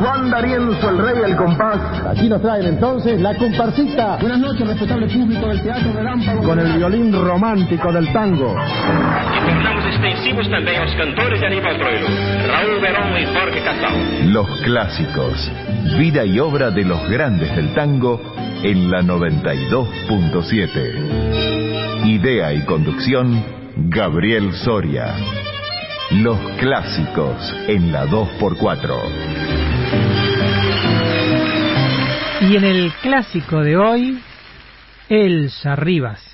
Juan D'Arienzo, el rey del compás. Aquí nos traen entonces la comparsita. Buenas noches, respetable público del Teatro de Lámparo. Con el violín romántico del tango. Tornamos extensivos también los cantores de Aníbal Troilo, Raúl Verón y Jorge Casal. Los clásicos, vida y obra de los grandes del tango en la 92.7. Idea y conducción, Gabriel Soria. Los clásicos en la 2x4. Y en el clásico de hoy, Elsa Rivas.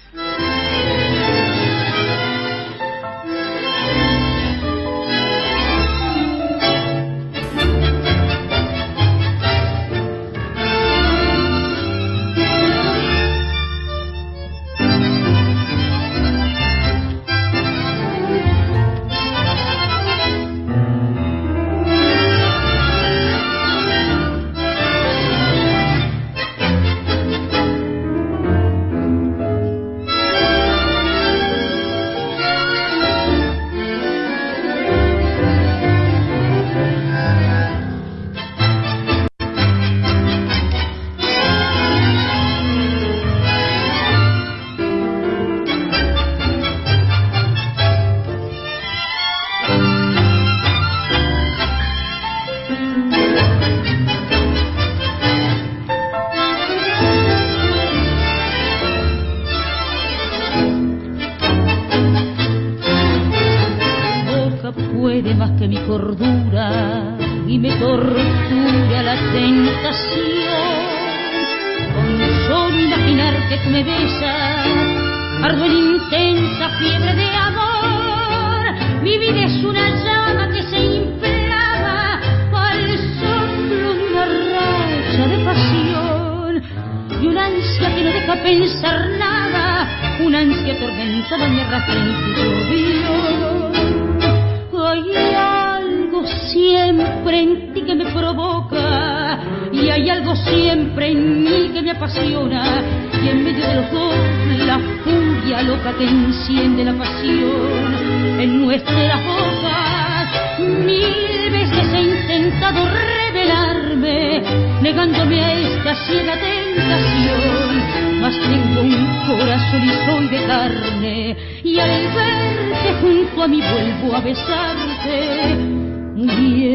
here.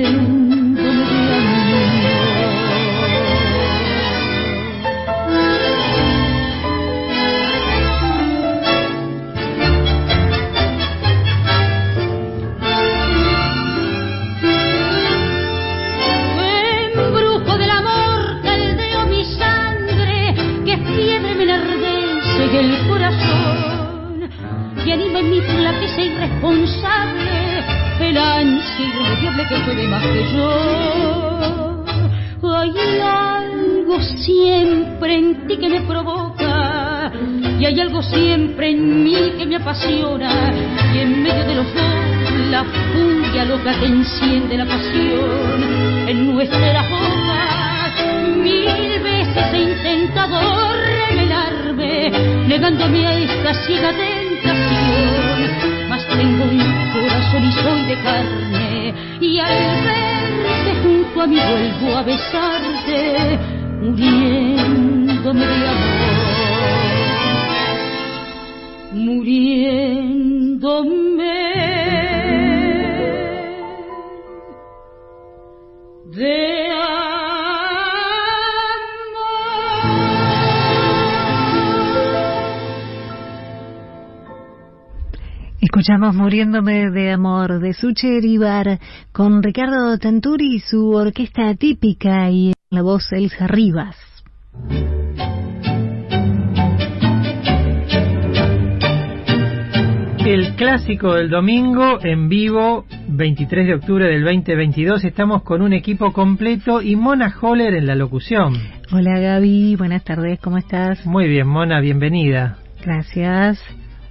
Escuchamos Muriéndome de Amor de Sucher Ibar con Ricardo Tanturi y su orquesta típica y la voz Elsa Rivas. El clásico del domingo en vivo, 23 de octubre del 2022. Estamos con un equipo completo y Mona Holler en la locución. Hola Gaby, buenas tardes, ¿cómo estás? Muy bien, Mona, bienvenida. Gracias.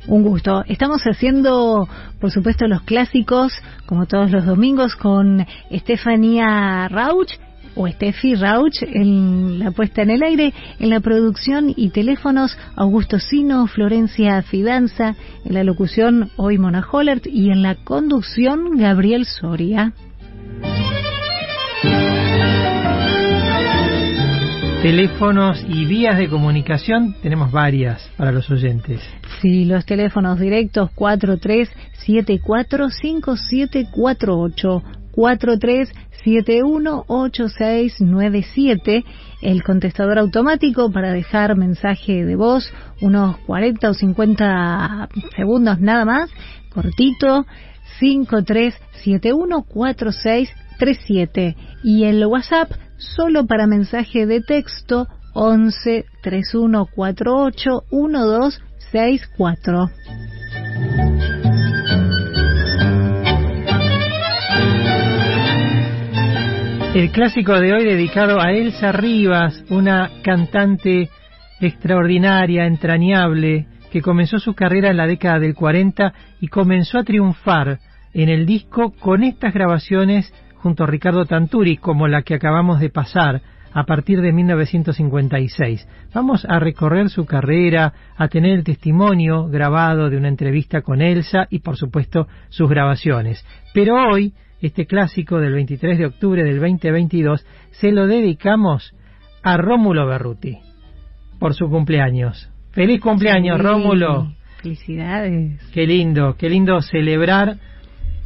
Un gusto. Estamos haciendo, por supuesto, los clásicos, como todos los domingos, con Estefanía Rauch o Steffi Rauch en la puesta en el aire, en la producción y teléfonos Augusto Sino, Florencia Fidanza, en la locución hoy Mona Hollert y en la conducción Gabriel Soria. Teléfonos y vías de comunicación tenemos varias para los oyentes. Sí, los teléfonos directos 43745748, 43718697, el contestador automático para dejar mensaje de voz, unos 40 o 50 segundos nada más, cortito, 53714637 y el WhatsApp solo para mensaje de texto 11 3148 1264. El clásico de hoy dedicado a Elsa Rivas, una cantante extraordinaria, entrañable, que comenzó su carrera en la década del 40 y comenzó a triunfar en el disco con estas grabaciones junto a Ricardo Tanturi, como la que acabamos de pasar a partir de 1956. Vamos a recorrer su carrera, a tener el testimonio grabado de una entrevista con Elsa y por supuesto sus grabaciones. Pero hoy, este clásico del 23 de octubre del 2022, se lo dedicamos a Rómulo Berruti por su cumpleaños. ¡Feliz cumpleaños, Rómulo! Felicidades. Qué lindo, qué lindo celebrar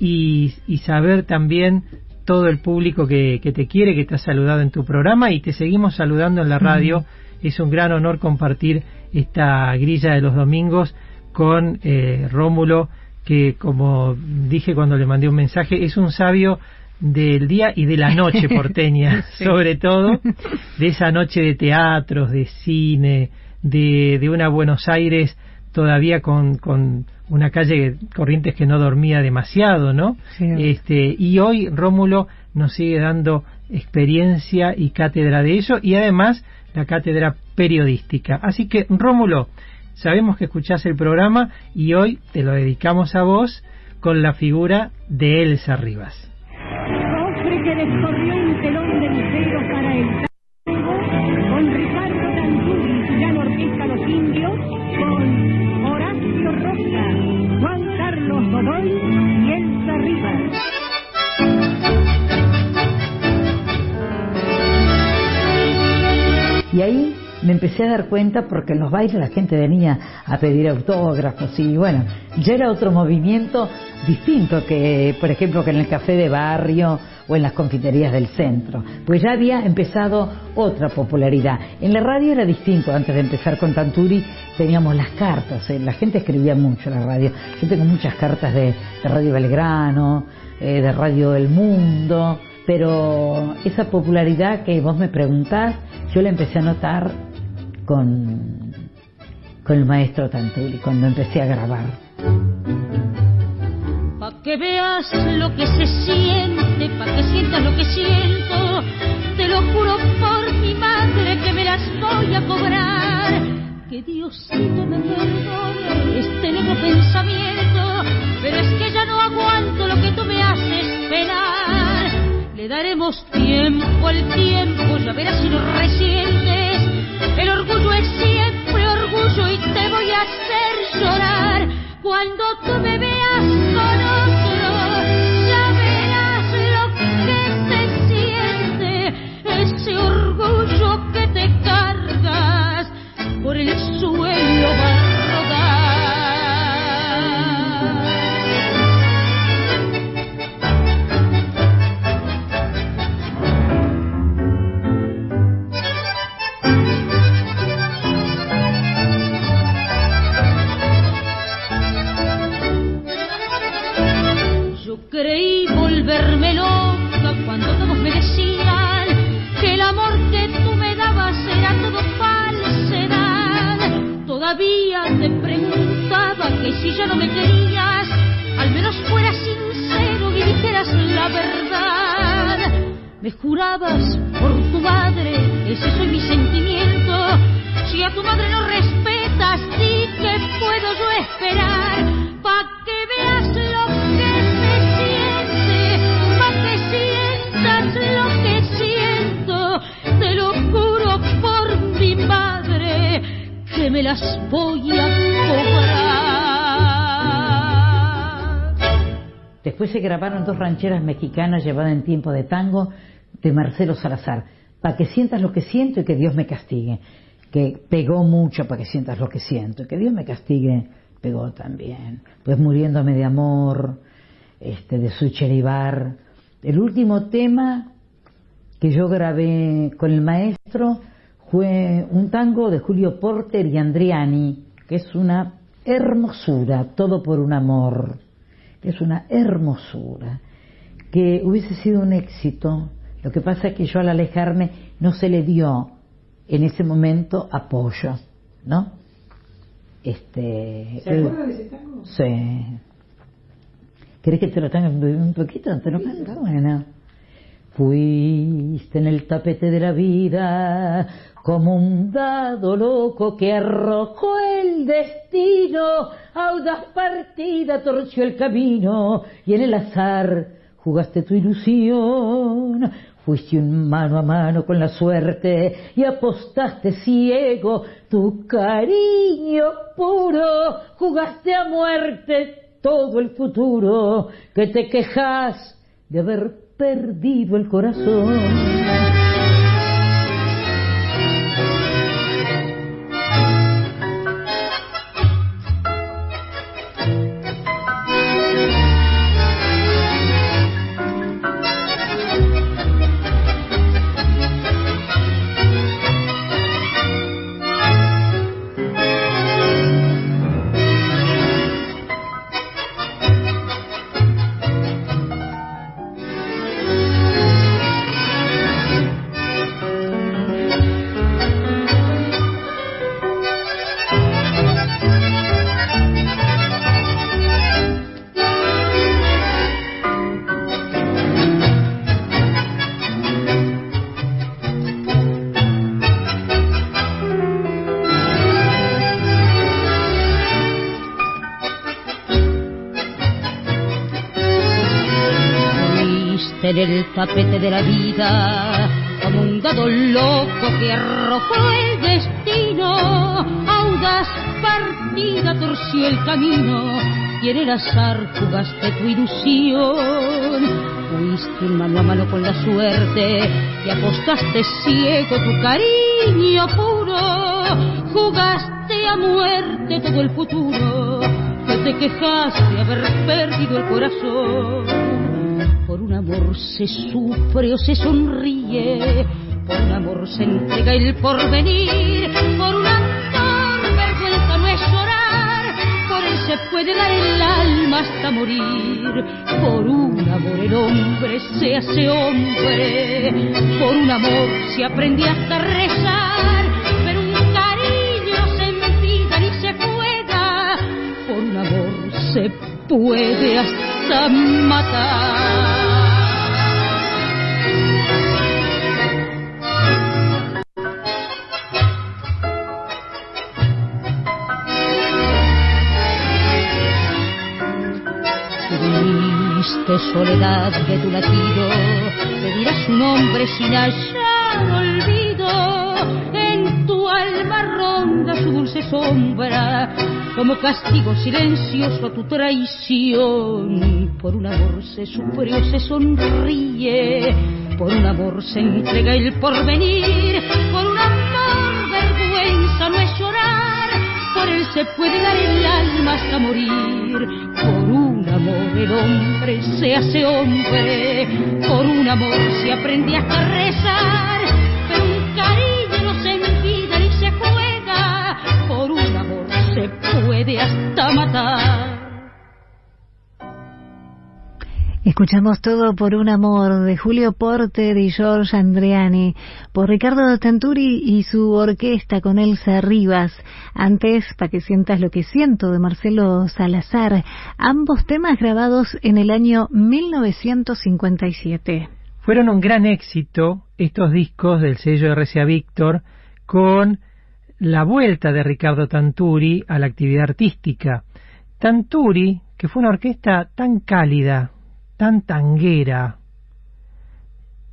y, y saber también todo el público que, que, te quiere, que te ha saludado en tu programa y te seguimos saludando en la radio. Es un gran honor compartir esta grilla de los domingos con eh, Rómulo, que como dije cuando le mandé un mensaje, es un sabio del día y de la noche porteña, sí. sobre todo, de esa noche de teatros, de cine, de, de una Buenos Aires todavía con, con una calle Corrientes que no dormía demasiado, ¿no? Sí. Este, y hoy Rómulo nos sigue dando experiencia y cátedra de ello y además la cátedra periodística. Así que Rómulo, sabemos que escuchás el programa y hoy te lo dedicamos a vos con la figura de Elsa Rivas. Y ahí me empecé a dar cuenta porque en los bailes la gente venía a pedir autógrafos y bueno, ya era otro movimiento distinto que, por ejemplo, que en el café de barrio o en las confiterías del centro, pues ya había empezado otra popularidad. En la radio era distinto, antes de empezar con Tanturi teníamos las cartas, eh, la gente escribía mucho en la radio, yo tengo muchas cartas de, de Radio Belgrano, eh, de Radio El Mundo, pero esa popularidad que vos me preguntás, yo la empecé a notar con, con el maestro Tanturi, cuando empecé a grabar. Pa' que veas lo que se siente, pa' que sientas lo que siento, te lo juro por mi madre que me las voy a cobrar. Que Diosito me perdone este nuevo pensamiento, pero es que ya no aguanto lo que tú me haces penar. Le daremos tiempo al tiempo, ya verás si lo resientes. El orgullo es siempre orgullo y te voy a hacer llorar. Cuando tú me veas con otro, ya verás lo que se siente. Ese orgullo que te cargas por el suelo dos rancheras mexicanas llevadas en tiempo de tango de Marcelo Salazar, para que sientas lo que siento y que Dios me castigue, que pegó mucho para que sientas lo que siento que Dios me castigue, pegó también. Pues muriéndome de amor, este, de Sucheribar. El último tema que yo grabé con el maestro fue un tango de Julio Porter y Andriani, que es una hermosura, todo por un amor, que es una hermosura, que hubiese sido un éxito. Lo que pasa es que yo al alejarme no se le dio en ese momento apoyo, ¿no? Este, ¿Se acuerda de ese tango? Sí. ¿Querés que te lo tenga un poquito? ¿Te lo canto? Bueno. Fuiste en el tapete de la vida como un dado loco que arrojó el destino, audaz partida torció el camino y en el azar jugaste tu ilusión. Fuiste un mano a mano con la suerte y apostaste ciego tu cariño puro, jugaste a muerte todo el futuro, que te quejas de haber perdido el corazón. En el tapete de la vida como un dado loco que arrojó el destino. Audaz partida torció el camino y en el azar jugaste tu ilusión. Fuiste mano a mano con la suerte y apostaste ciego tu cariño puro. Jugaste a muerte todo el futuro que te quejaste haber perdido el corazón. Se sufre o se sonríe, por un amor se entrega el porvenir, por un amor vergüenza no es llorar, por él se puede dar el alma hasta morir, por un amor el hombre se hace hombre, por un amor se aprende hasta rezar, pero un cariño no se empida ni se juega, por un amor se puede hasta matar. Triste soledad de tu latido, te dirás un nombre sin hallar olvido. En tu alma ronda su dulce sombra, como castigo silencioso a tu traición. Por un amor se sufre o se sonríe, por un amor se entrega el porvenir, por un amor vergüenza no es llorar, por él se puede dar el alma hasta morir, amor el hombre se hace hombre, por un amor se aprende hasta rezar, pero un cariño no se impide ni se juega, por un amor se puede hasta matar. Escuchamos todo por un amor de Julio Porter y George Andreani, por Ricardo Tanturi y su orquesta con Elsa Rivas. Antes, para que sientas lo que siento, de Marcelo Salazar. Ambos temas grabados en el año 1957. Fueron un gran éxito estos discos del sello RCA Víctor con la vuelta de Ricardo Tanturi a la actividad artística. Tanturi, que fue una orquesta tan cálida, tan tanguera,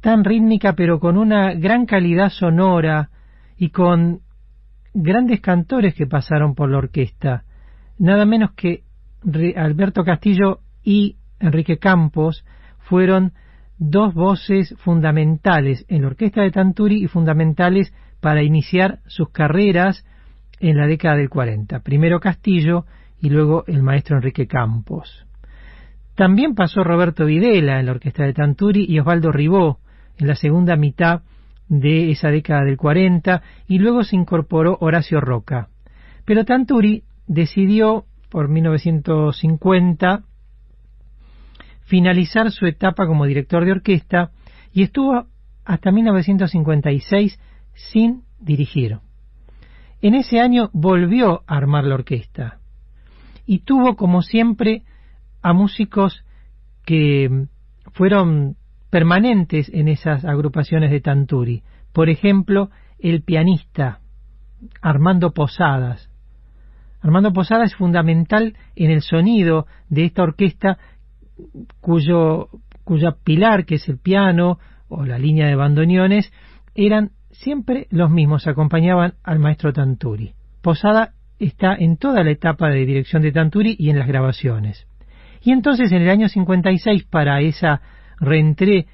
tan rítmica, pero con una gran calidad sonora y con grandes cantores que pasaron por la orquesta, nada menos que Alberto Castillo y Enrique Campos fueron dos voces fundamentales en la orquesta de Tanturi y fundamentales para iniciar sus carreras en la década del 40. Primero Castillo y luego el maestro Enrique Campos. También pasó Roberto Videla en la orquesta de Tanturi y Osvaldo Ribó en la segunda mitad de esa década del 40 y luego se incorporó Horacio Roca. Pero Tanturi decidió por 1950 finalizar su etapa como director de orquesta y estuvo hasta 1956 sin dirigir. En ese año volvió a armar la orquesta y tuvo como siempre a músicos que fueron permanentes en esas agrupaciones de Tanturi. Por ejemplo, el pianista Armando Posadas. Armando Posadas es fundamental en el sonido de esta orquesta cuyo cuya pilar, que es el piano o la línea de bandoneones, eran siempre los mismos, acompañaban al maestro Tanturi. Posada está en toda la etapa de dirección de Tanturi y en las grabaciones. Y entonces en el año 56, para esa reentré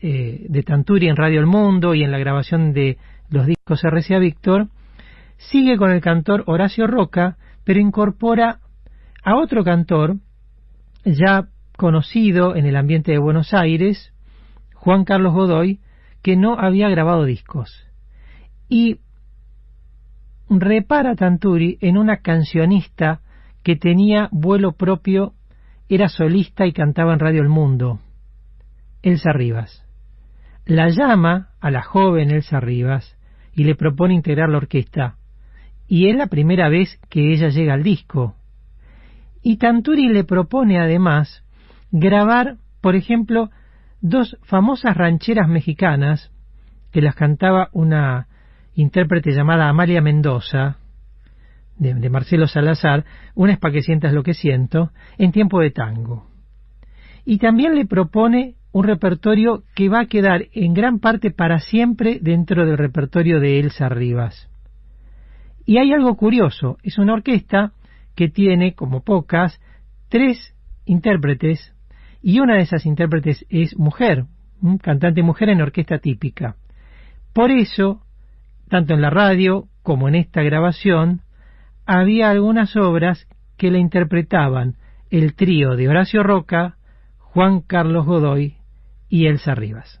eh, de Tanturi en Radio El Mundo y en la grabación de los discos RCA Víctor, sigue con el cantor Horacio Roca, pero incorpora a otro cantor, ya conocido en el ambiente de Buenos Aires, Juan Carlos Godoy, que no había grabado discos. Y repara Tanturi en una cancionista que tenía vuelo propio, era solista y cantaba en Radio El Mundo, Elsa Rivas. La llama a la joven Elsa Rivas y le propone integrar la orquesta. Y es la primera vez que ella llega al disco. Y Tanturi le propone además grabar, por ejemplo, dos famosas rancheras mexicanas que las cantaba una intérprete llamada Amalia Mendoza, de, Marcelo Salazar, una es para que sientas lo que siento, en tiempo de tango. Y también le propone un repertorio que va a quedar en gran parte para siempre dentro del repertorio de Elsa Rivas. Y hay algo curioso, es una orquesta que tiene, como pocas, tres intérpretes y una de esas intérpretes es mujer, un cantante mujer en orquesta típica. Por eso, tanto en la radio como en esta grabación, había algunas obras que la interpretaban el trío de Horacio Roca, Juan Carlos Godoy y Elsa Rivas.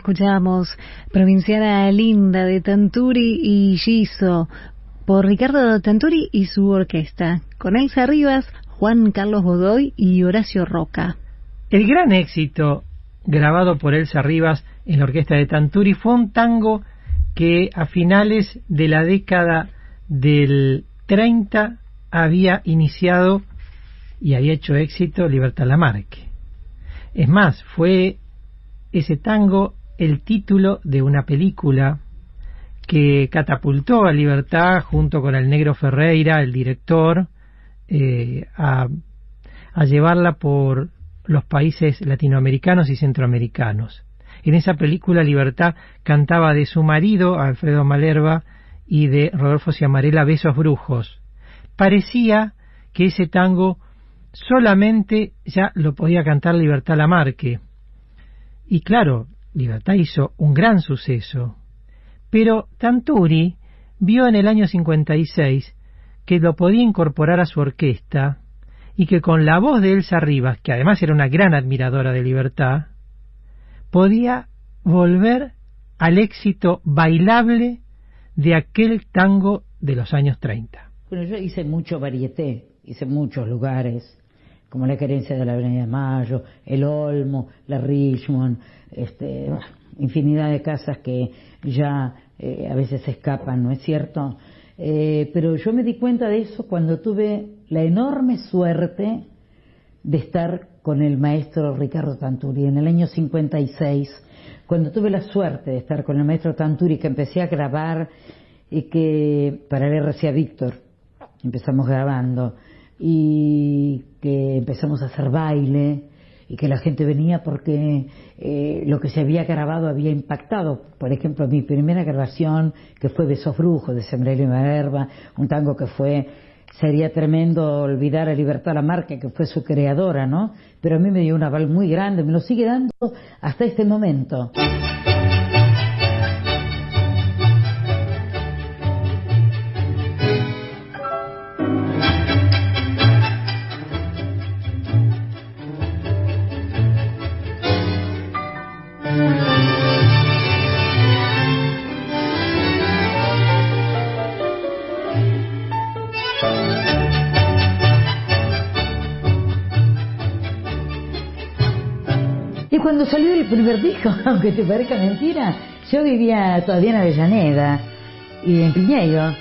Escuchamos Provinciana Linda de Tanturi y Giso por Ricardo Tanturi y su orquesta, con Elsa Rivas, Juan Carlos Godoy y Horacio Roca. El gran éxito grabado por Elsa Rivas en la orquesta de Tanturi fue un tango que a finales de la década del 30 había iniciado y había hecho éxito Libertad Lamarque. Es más, fue ese tango el título de una película que catapultó a Libertad junto con el negro Ferreira, el director, eh, a, llevarla por los países latinoamericanos y centroamericanos. En esa película Libertad cantaba de su marido, Alfredo Malerva, y de Rodolfo Ciamarela, Besos Brujos. Parecía que ese tango solamente ya lo podía cantar Libertad Lamarque. Y claro, Libertad hizo un gran suceso. Pero Tanturi vio en el año 56 que lo podía incorporar a su orquesta y que con la voz de Elsa Rivas, que además era una gran admiradora de Libertad, podía volver al éxito bailable de aquel tango de los años 30. Bueno, yo hice mucho varieté, hice muchos lugares, como la querencia de la Avenida de Mayo, el Olmo, la Richmond, este, infinidad de casas que ya eh, a veces se escapan, ¿no es cierto? Eh, pero yo me di cuenta de eso cuando tuve la enorme suerte de estar con el maestro Ricardo Tanturi en el año 56, cuando tuve la suerte de estar con el maestro Tanturi que empecé a grabar y que para el RCA Víctor empezamos grabando y que empezamos a hacer baile y que la gente venía porque eh, lo que se había grabado había impactado. Por ejemplo, mi primera grabación, que fue Besos Brujos de Sembrelio y Malerva, un tango que fue, sería tremendo olvidar a Libertad Lamarque, que fue su creadora, ¿no? Pero a mí me dio un aval muy grande, me lo sigue dando hasta este momento. Cuando salió el primer disco, aunque te parezca mentira, yo vivía todavía en Avellaneda y en Piñeiro.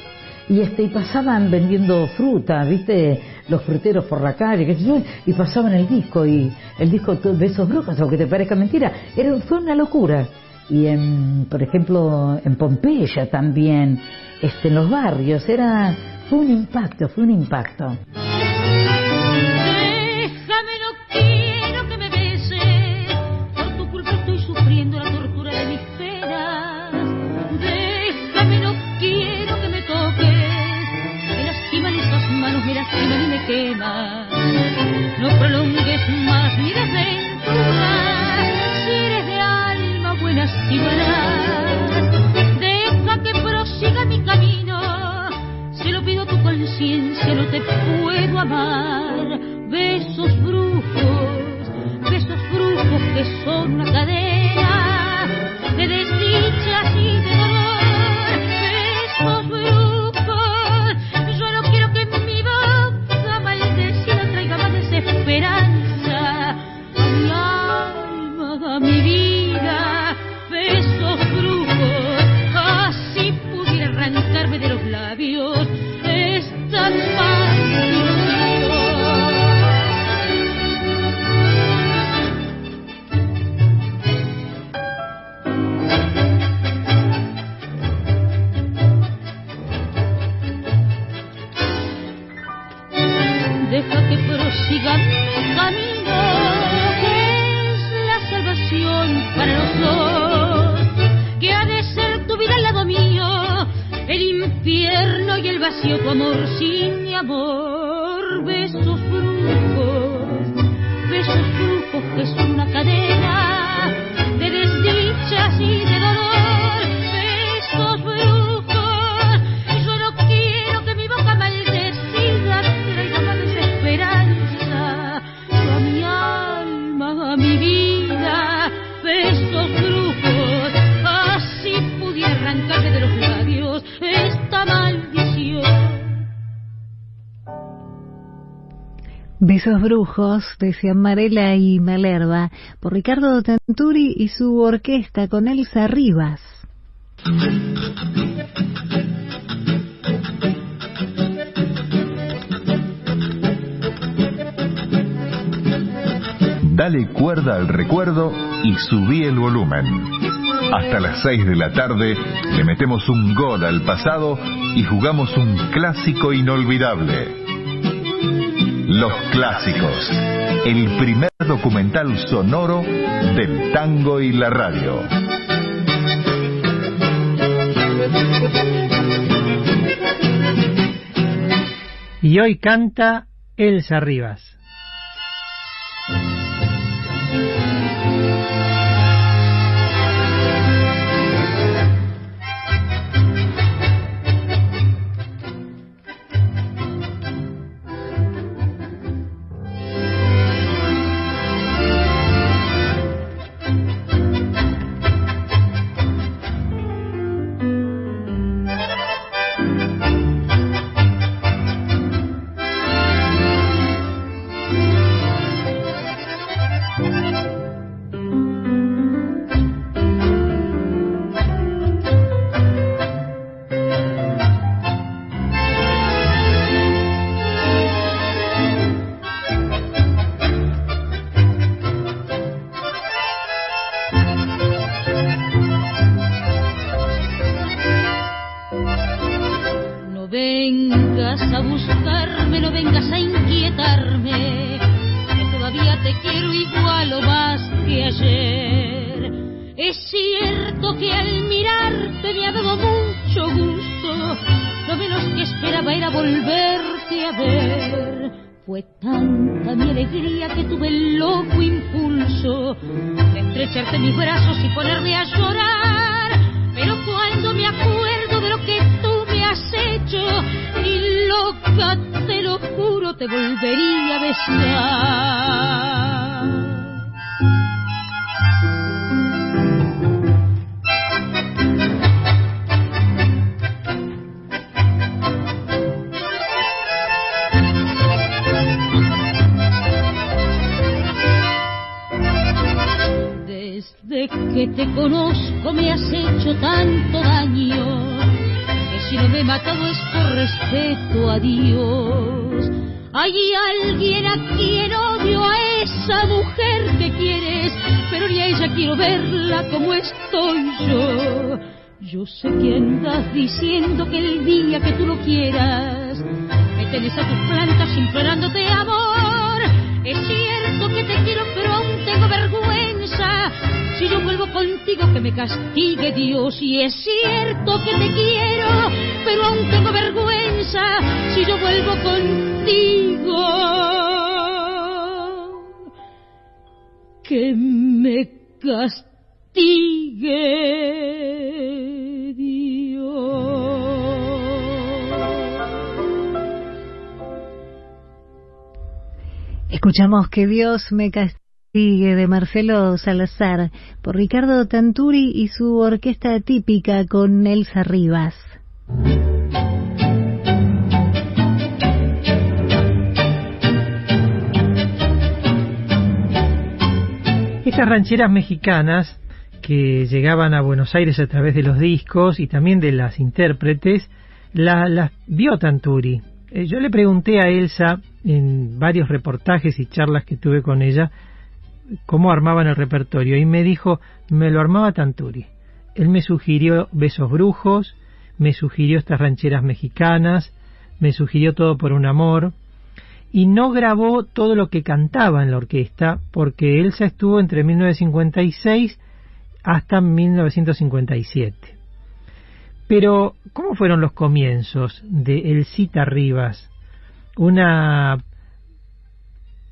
Y este, y pasaban vendiendo fruta, viste, los fruteros por la calle, qué sé yo, y pasaban el disco, y el disco de esos brujos, aunque te parezca mentira, era, fue una locura. Y en, por ejemplo, en Pompeya también, este, en los barrios, era, fue un impacto, fue un impacto. Deja que prosiga mi camino, se lo pido a tu conciencia, no te puedo amar. Besos brujos, besos brujos que son una cadena Besos brujos, decían Marela y Malerva, por Ricardo Tanturi y su orquesta con Elsa Rivas. Dale cuerda al recuerdo y subí el volumen. Hasta las 6 de la tarde le metemos un gol al pasado y jugamos un clásico inolvidable. Los clásicos, el primer documental sonoro del tango y la radio. Y hoy canta Elsa Rivas. Te volvería a besar. Como estoy yo. Yo sé que andas diciendo que el día que tú lo quieras, me tenés a tus plantas implorándote amor. Es cierto que te quiero, pero aún tengo vergüenza. Si yo vuelvo contigo, que me castigue Dios. Y es cierto que te quiero, pero aún tengo vergüenza. Si yo vuelvo contigo, que me castigue. Escuchamos que Dios me castigue de Marcelo Salazar por Ricardo Tanturi y su orquesta típica con Elsa Rivas. Estas rancheras mexicanas que llegaban a Buenos Aires a través de los discos y también de las intérpretes, la- las vio Tanturi. Eh, yo le pregunté a Elsa en varios reportajes y charlas que tuve con ella cómo armaban el repertorio y me dijo, me lo armaba Tanturi. Él me sugirió Besos Brujos, me sugirió estas rancheras mexicanas, me sugirió Todo por un Amor, y no grabó todo lo que cantaba en la orquesta porque Elsa estuvo entre 1956 hasta 1957. Pero, ¿cómo fueron los comienzos de Elcita Rivas? Una,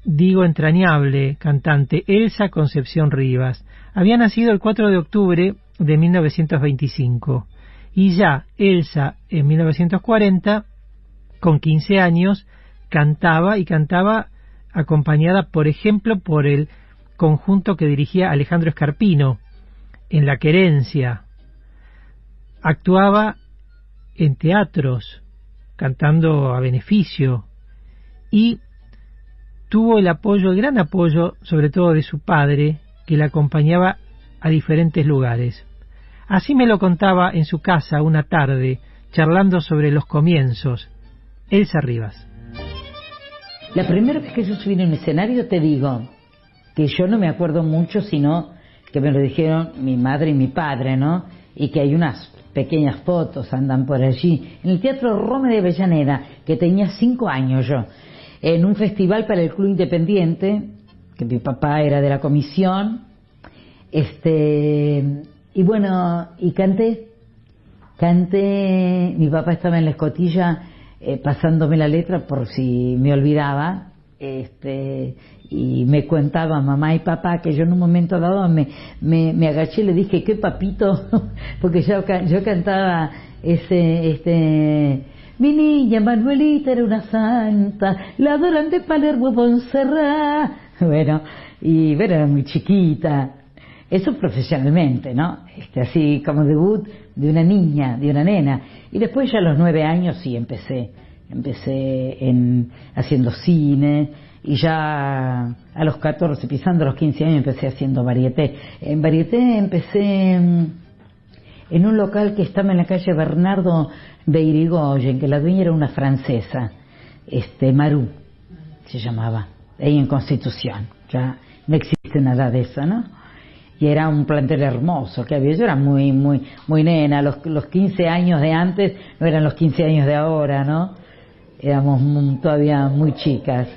digo, entrañable cantante, Elsa Concepción Rivas. Había nacido el 4 de octubre de 1925 y ya Elsa en 1940, con 15 años, cantaba y cantaba acompañada, por ejemplo, por el conjunto que dirigía Alejandro Escarpino en La Querencia. Actuaba en teatros, cantando a beneficio, y tuvo el apoyo, el gran apoyo, sobre todo de su padre, que la acompañaba a diferentes lugares. Así me lo contaba en su casa una tarde, charlando sobre los comienzos. Elsa Rivas. La primera vez que yo subí en un escenario, te digo, que yo no me acuerdo mucho, sino que me lo dijeron mi madre y mi padre, ¿no? Y que hay unas pequeñas fotos, andan por allí, en el Teatro Rome de Avellaneda, que tenía cinco años yo, en un festival para el Club Independiente, que mi papá era de la comisión, este, y bueno, y canté, canté, mi papá estaba en la escotilla eh, pasándome la letra por si me olvidaba, este, y me contaba mamá y papá que yo en un momento dado me, me, agaché y le dije, ¿qué papito? Porque yo, yo cantaba ese, este, mi niña Manuelita era una santa, la adoran de Palermo Bonserrat. Bueno, y bueno, era muy chiquita, eso profesionalmente, ¿no? Este, así como debut de una niña, de una nena. Y después ya a los nueve años sí empecé. Empecé en, haciendo cine y ya a los 14, pisando los 15 años, empecé haciendo varieté. En varieté empecé en, en un local que estaba en la calle Bernardo Beirigoyen, que la dueña era una francesa, este Marú se llamaba, ahí en Constitución. Ya no existe nada de eso, ¿no? y era un plantel hermoso que había. Yo era muy, muy, muy nena. Los, los 15 años de antes no eran los 15 años de ahora, ¿no? Éramos todavía muy chicas.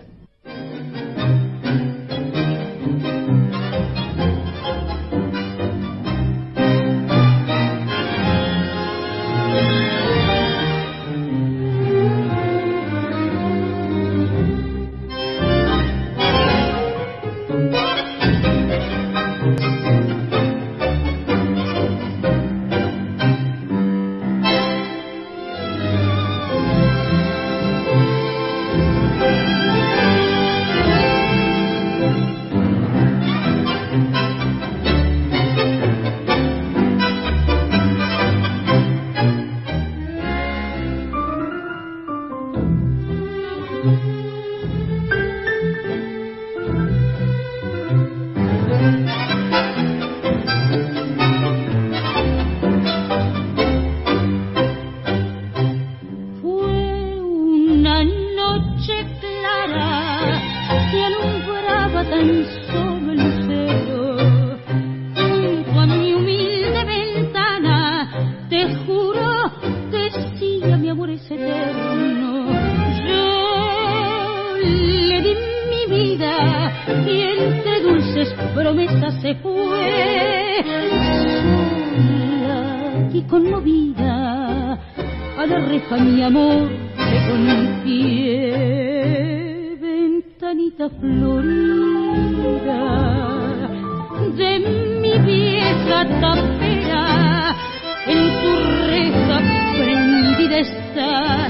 en tu reja prendida está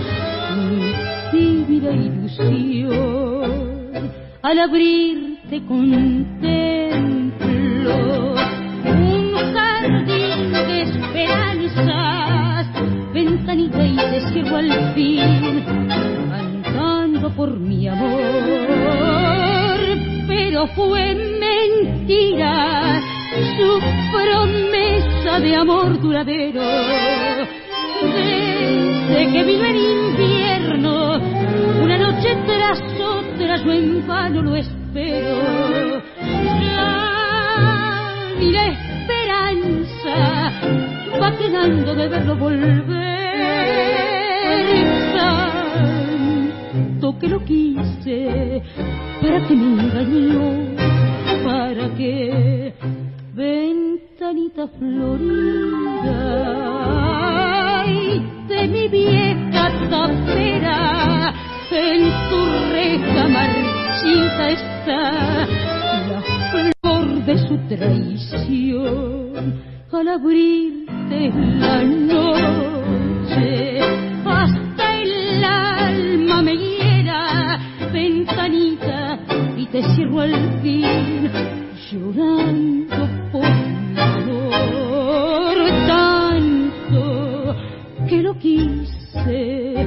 mi tímida ilusión. Al abrirte contemplo un jardín de esperanzas, ventanita y te sirvo al fin, cantando por mi amor. Pero fue mentira su promesa de amor duradero. Desde que vino el invierno, una noche tras otra yo en vano lo espero. La mi esperanza va quedando de verlo volver. Tanto que lo quise, para que me engañó, para que ventanita florida, ay, de mi vieja tapera, en tu reja marchita está la flor de su traición. Al abrirte la noche, hasta el alma me hiera, ventanita, y te sirvo al fin, llorando que lo quise,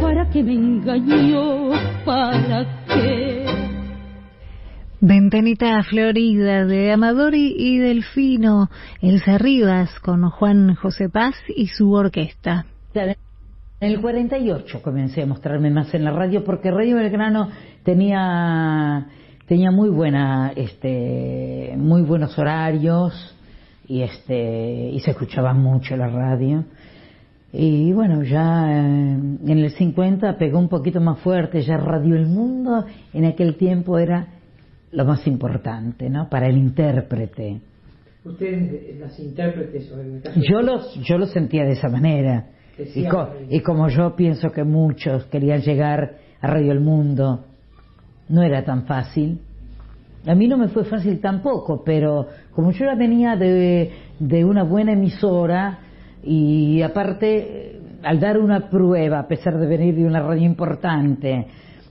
para que me engañó, para que Ventanita Florida de Amadori y Delfino, Elsa Rivas con Juan José Paz y su orquesta. En el 48 comencé a mostrarme más en la radio porque Radio Belgrano tenía tenía muy buena este muy buenos horarios y este y se escuchaba mucho la radio. Y bueno, ya eh, en el 50 pegó un poquito más fuerte, ya Radio El Mundo en aquel tiempo era lo más importante, ¿no? Para el intérprete. Ustedes, las intérpretes, o en el caso Yo lo, yo lo sentía de esa manera. Y, co- y como yo pienso que muchos querían llegar a Radio El Mundo, no era tan fácil. A mí no me fue fácil tampoco, pero como yo ya venía de, de una buena emisora y aparte al dar una prueba, a pesar de venir de una radio importante,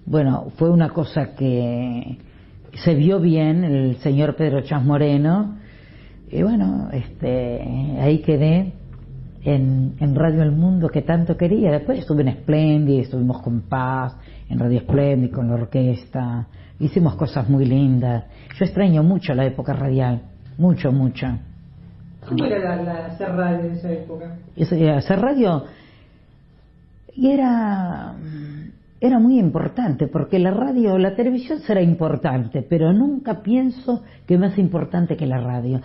bueno, fue una cosa que se vio bien el señor Pedro Chas Moreno y bueno, este, ahí quedé en, en Radio El Mundo que tanto quería. Después estuve en Splendid, estuvimos con Paz, en Radio Splendid, con la orquesta. Hicimos cosas muy lindas. Yo extraño mucho la época radial, mucho, mucho. ¿Cómo era la, la hacer radio en esa época? Eh, hacer radio y era era muy importante porque la radio la televisión será importante pero nunca pienso que más importante que la radio.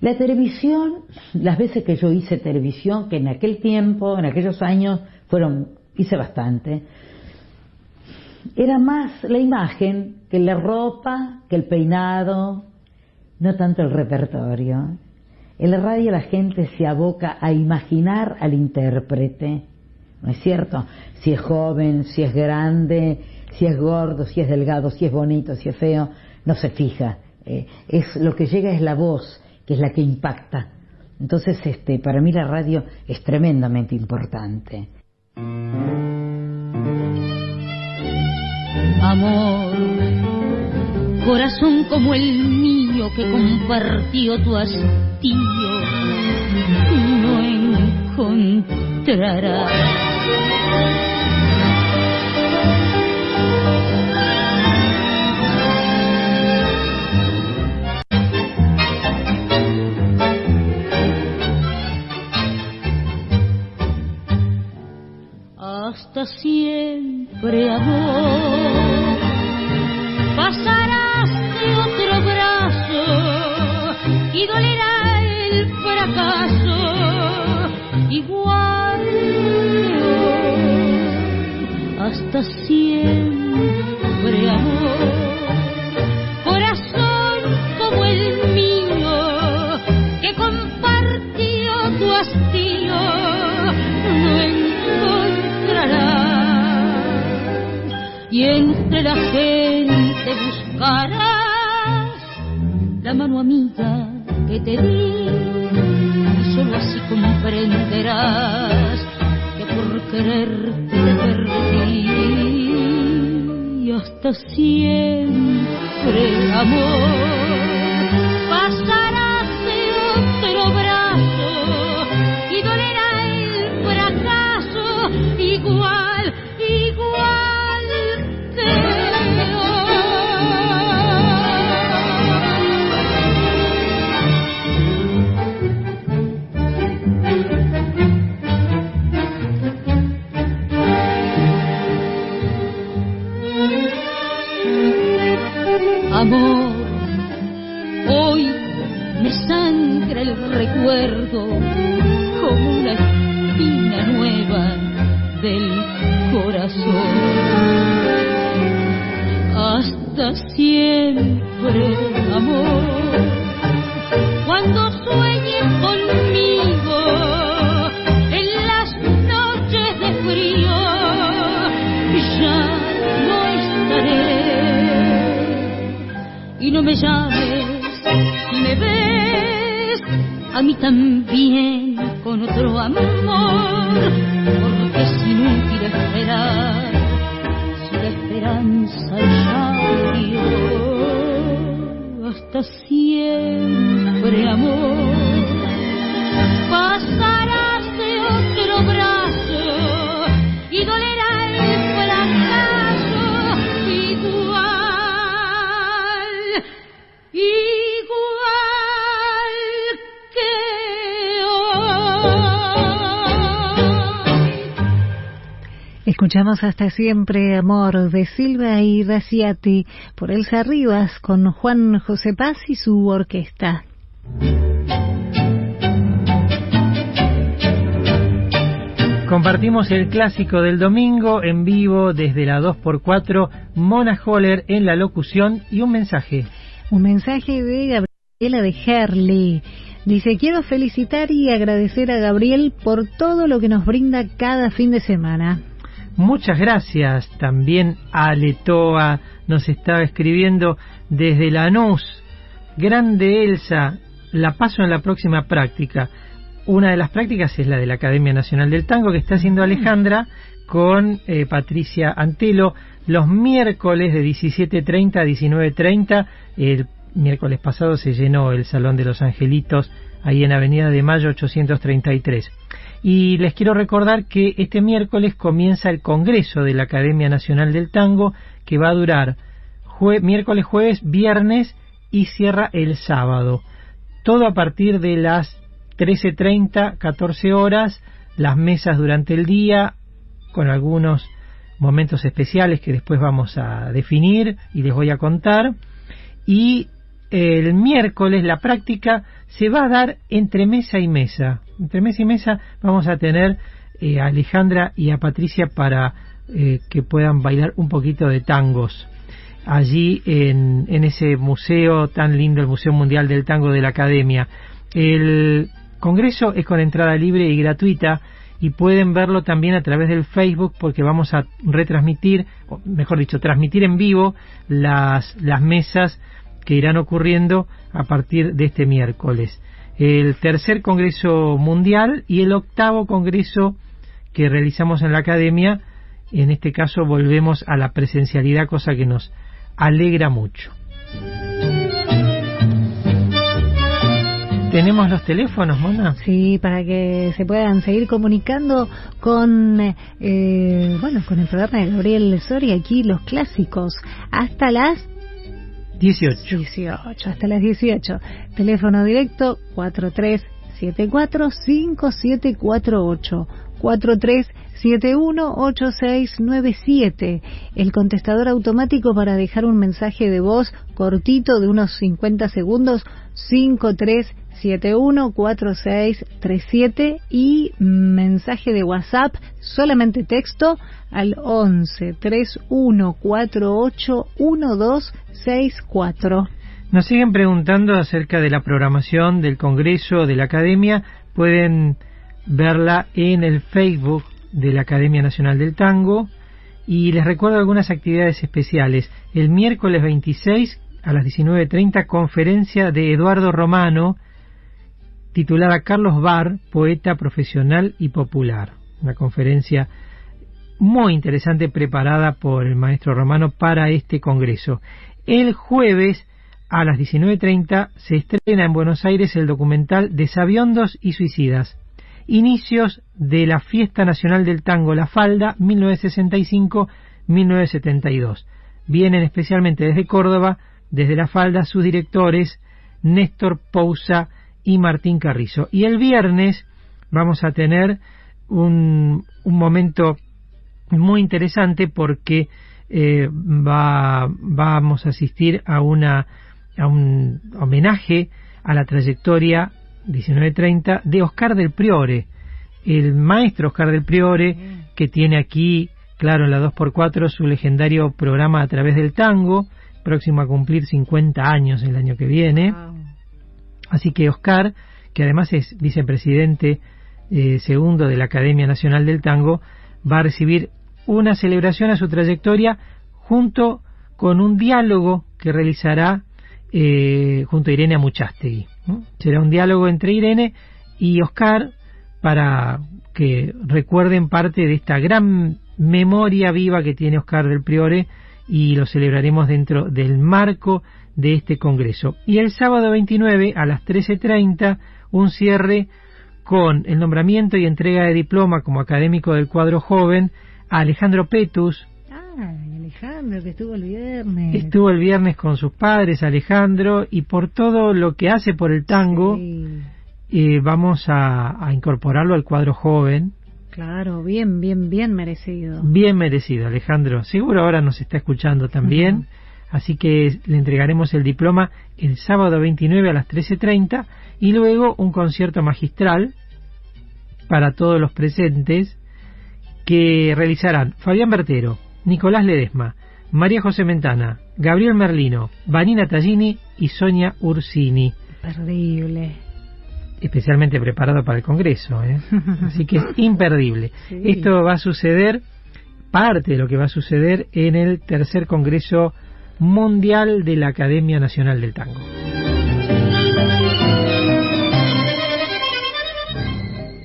La televisión las veces que yo hice televisión que en aquel tiempo en aquellos años fueron hice bastante era más la imagen que la ropa que el peinado no tanto el repertorio en la radio la gente se aboca a imaginar al intérprete, ¿no es cierto? Si es joven, si es grande, si es gordo, si es delgado, si es bonito, si es feo, no se fija. Eh, es lo que llega es la voz, que es la que impacta. Entonces, este, para mí la radio es tremendamente importante. amor, corazón como el mío que compartió tu hastío, no encontrarás. Hasta siempre, amor pasarás siempre amor. Corazón como el mío que compartió tu hastío no encontrarás. Y entre la gente buscarás la mano amiga que te di solo así comprenderás que por quererte te perdí hasta siempre amor pasarás Amor, hoy me sangra el recuerdo y no me llames me ves, a mí también con otro amor, porque es inútil esperar si la esperanza ya dio hasta siempre amor. Pasarás Escuchamos hasta siempre Amor de Silva y Daciati por Elsa Rivas con Juan José Paz y su orquesta. Compartimos el clásico del domingo en vivo desde la 2x4, Mona Holler en la locución y un mensaje. Un mensaje de Gabriela de Herley. Dice, quiero felicitar y agradecer a Gabriel por todo lo que nos brinda cada fin de semana. Muchas gracias. También Aletoa nos estaba escribiendo desde Lanús. Grande Elsa, la paso en la próxima práctica. Una de las prácticas es la de la Academia Nacional del Tango que está haciendo Alejandra con eh, Patricia Antelo los miércoles de 17.30 a 19.30. El miércoles pasado se llenó el Salón de los Angelitos ahí en Avenida de Mayo 833. Y les quiero recordar que este miércoles comienza el Congreso de la Academia Nacional del Tango que va a durar miércoles, jueves, viernes y cierra el sábado. Todo a partir de las 13.30, 14 horas, las mesas durante el día, con algunos momentos especiales que después vamos a definir y les voy a contar. Y el miércoles la práctica se va a dar entre mesa y mesa. Entre mesa y mesa vamos a tener eh, a Alejandra y a Patricia para eh, que puedan bailar un poquito de tangos allí en, en ese museo tan lindo, el Museo Mundial del Tango de la Academia. El Congreso es con entrada libre y gratuita y pueden verlo también a través del Facebook porque vamos a retransmitir, o mejor dicho, transmitir en vivo las, las mesas que irán ocurriendo a partir de este miércoles. El tercer Congreso Mundial y el octavo Congreso que realizamos en la Academia, en este caso volvemos a la presencialidad, cosa que nos alegra mucho. ¿Tenemos los teléfonos, Mona? Sí, para que se puedan seguir comunicando con, eh, bueno, con el programa de Gabriel Soria, aquí los clásicos, hasta las 18. 18, hasta las 18. Teléfono directo 4374-5748. 4371-8697. El contestador automático para dejar un mensaje de voz cortito de unos 50 segundos 53714637 y mensaje de WhatsApp solamente texto al 11 3148 1264. Nos siguen preguntando acerca de la programación del Congreso de la Academia. Pueden verla en el Facebook de la Academia Nacional del Tango. Y les recuerdo algunas actividades especiales. El miércoles 26 a las 19.30, conferencia de Eduardo Romano, titulada Carlos Bar, poeta profesional y popular. Una conferencia muy interesante preparada por el maestro Romano para este congreso. El jueves a las 19.30 se estrena en Buenos Aires el documental Desaviondos y Suicidas. Inicios de la Fiesta Nacional del Tango La Falda 1965-1972. Vienen especialmente desde Córdoba, desde La Falda, sus directores Néstor Pousa y Martín Carrizo. Y el viernes vamos a tener un, un momento muy interesante porque eh, va, vamos a asistir a, una, a un homenaje a la trayectoria 1930 de Oscar del Priore, el maestro Oscar del Priore, que tiene aquí, claro, en la 2x4 su legendario programa a través del tango, próximo a cumplir 50 años el año que viene. Wow. Así que Oscar, que además es vicepresidente eh, segundo de la Academia Nacional del Tango, va a recibir una celebración a su trayectoria junto con un diálogo que realizará eh, junto a Irene Amuchastegui. Será un diálogo entre Irene y Oscar para que recuerden parte de esta gran memoria viva que tiene Oscar del Priore y lo celebraremos dentro del marco de este congreso. Y el sábado 29 a las 13.30 un cierre con el nombramiento y entrega de diploma como académico del cuadro joven a Alejandro Petus. Alejandro, que estuvo el viernes. Estuvo el viernes con sus padres, Alejandro, y por todo lo que hace por el tango, eh, vamos a, a incorporarlo al cuadro joven. Claro, bien, bien, bien merecido. Bien merecido, Alejandro. Seguro ahora nos está escuchando también. Así que le entregaremos el diploma el sábado 29 a las 13.30 y luego un concierto magistral para todos los presentes que realizarán Fabián Bertero, Nicolás Ledesma, María José Mentana, Gabriel Merlino, Vanina Tallini y Sonia Ursini. Imperdible. Especialmente preparado para el Congreso, ¿eh? así que es imperdible. Esto va a suceder, parte de lo que va a suceder en el tercer Congreso Mundial de la Academia Nacional del Tango.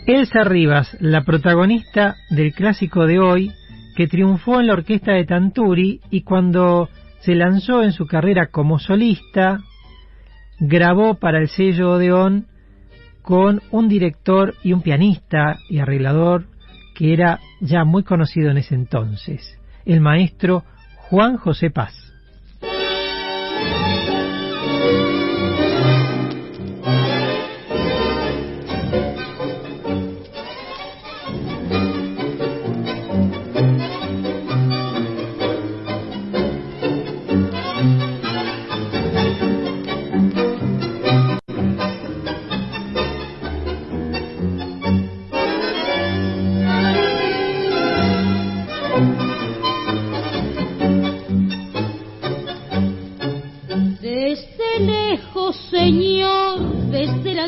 Elsa Rivas, la protagonista del clásico de hoy, que triunfó en la orquesta de Tanturi y cuando se lanzó en su carrera como solista, grabó para el sello Odeón con un director y un pianista y arreglador que era ya muy conocido en ese entonces, el maestro Juan José Paz.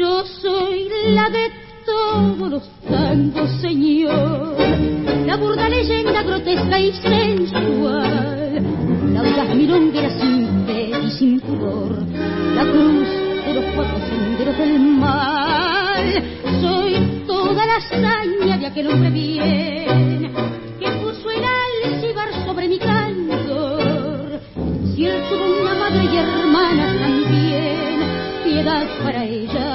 Yo soy la de todos los tangos, señor, la burda leyenda grotesca y sensual, la audaz milonguera sin fe y sin pudor, la cruz de los cuatro senderos del mal. Soy toda la hazaña de aquel hombre bien que puso el alcibar sobre mi cantor. Si él tuvo una madre y hermanas también, piedad para ellas,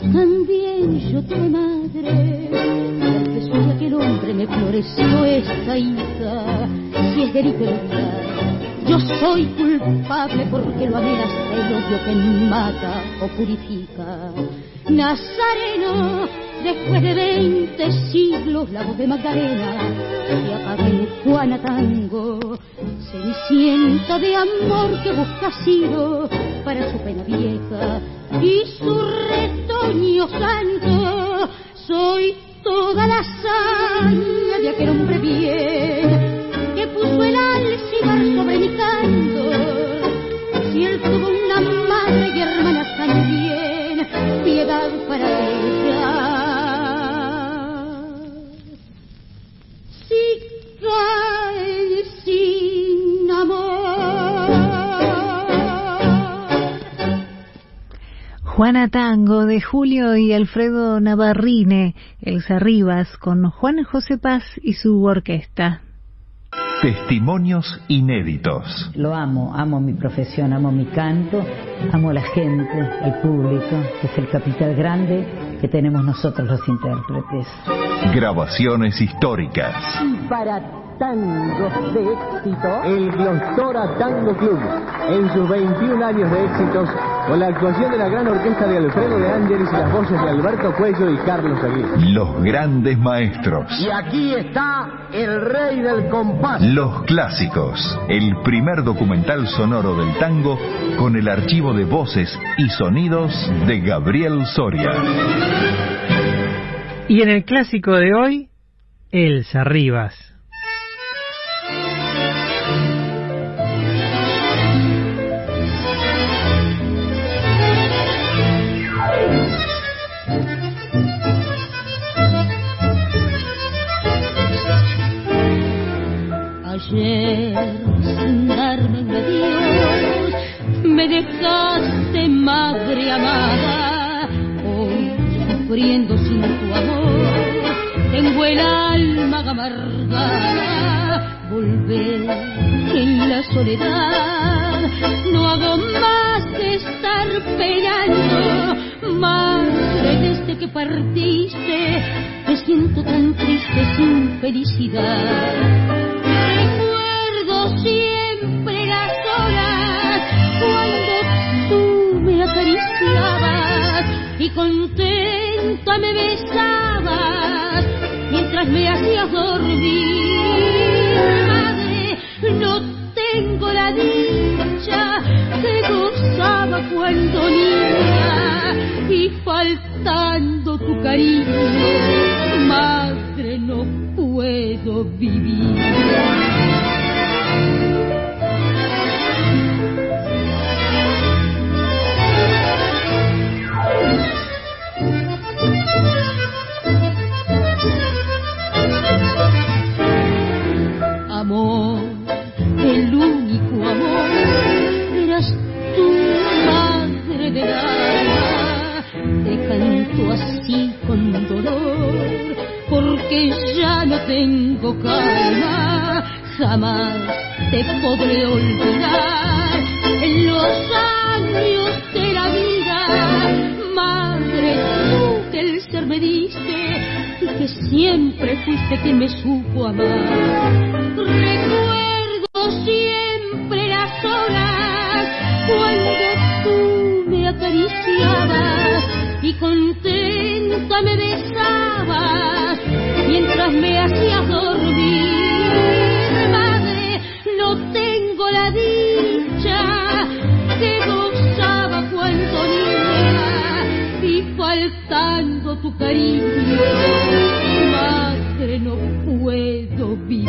también yo tuve madre el hombre me floreció esta hija, si es delito yo soy culpable porque lo amé hasta el odio que mata o purifica. Nazareno, después de veinte siglos, la voz de Magdalena se apaga el Juana Tango, cenicienta de amor que busca asilo para su pena vieja y su retoño santo. Soy toda la hazaña de aquel hombre bien que puso el alcibar sobre mi canto. Juana Tango de Julio y Alfredo Navarrine, Elsa Rivas con Juan José Paz y su orquesta. Testimonios inéditos. Lo amo, amo mi profesión, amo mi canto, amo la gente, el público, que es el capital grande que tenemos nosotros los intérpretes. Grabaciones históricas. Y para tangos de éxito, el Diostora Tango Club, en sus 21 años de éxitos, con la actuación de la gran orquesta de Alfredo de Ángeles y las voces de Alberto Cuello y Carlos Aguirre. Los grandes maestros. Y aquí está el rey del compás. Los clásicos. El primer documental sonoro del tango con el archivo de voces y sonidos de Gabriel Soria. Y en el clásico de hoy, Elsa Rivas. Ayer, sin darme un adiós, me dejaste madre amada. Hoy, sufriendo sin tu amor, tengo el alma amargada. Volver en la soledad, no hago más que estar peleando. Madre, desde que partiste, me siento tan triste sin felicidad siempre las horas cuando tú me acariciabas y contenta me besabas mientras me hacías dormir. Madre, no tengo la dicha que gozaba cuando niña y faltando tu cariño, madre, no puedo vivir. Tengo calma, jamás te podré olvidar en los años de la vida. Madre, tú que el ser me diste y que siempre fuiste quien me supo amar. Recuerdo siempre las horas cuando tú me acariciabas y contenta me besabas me hacías dormir. Madre, no tengo la dicha que gozaba cuando niña y faltando tu cariño, madre, no puedo vivir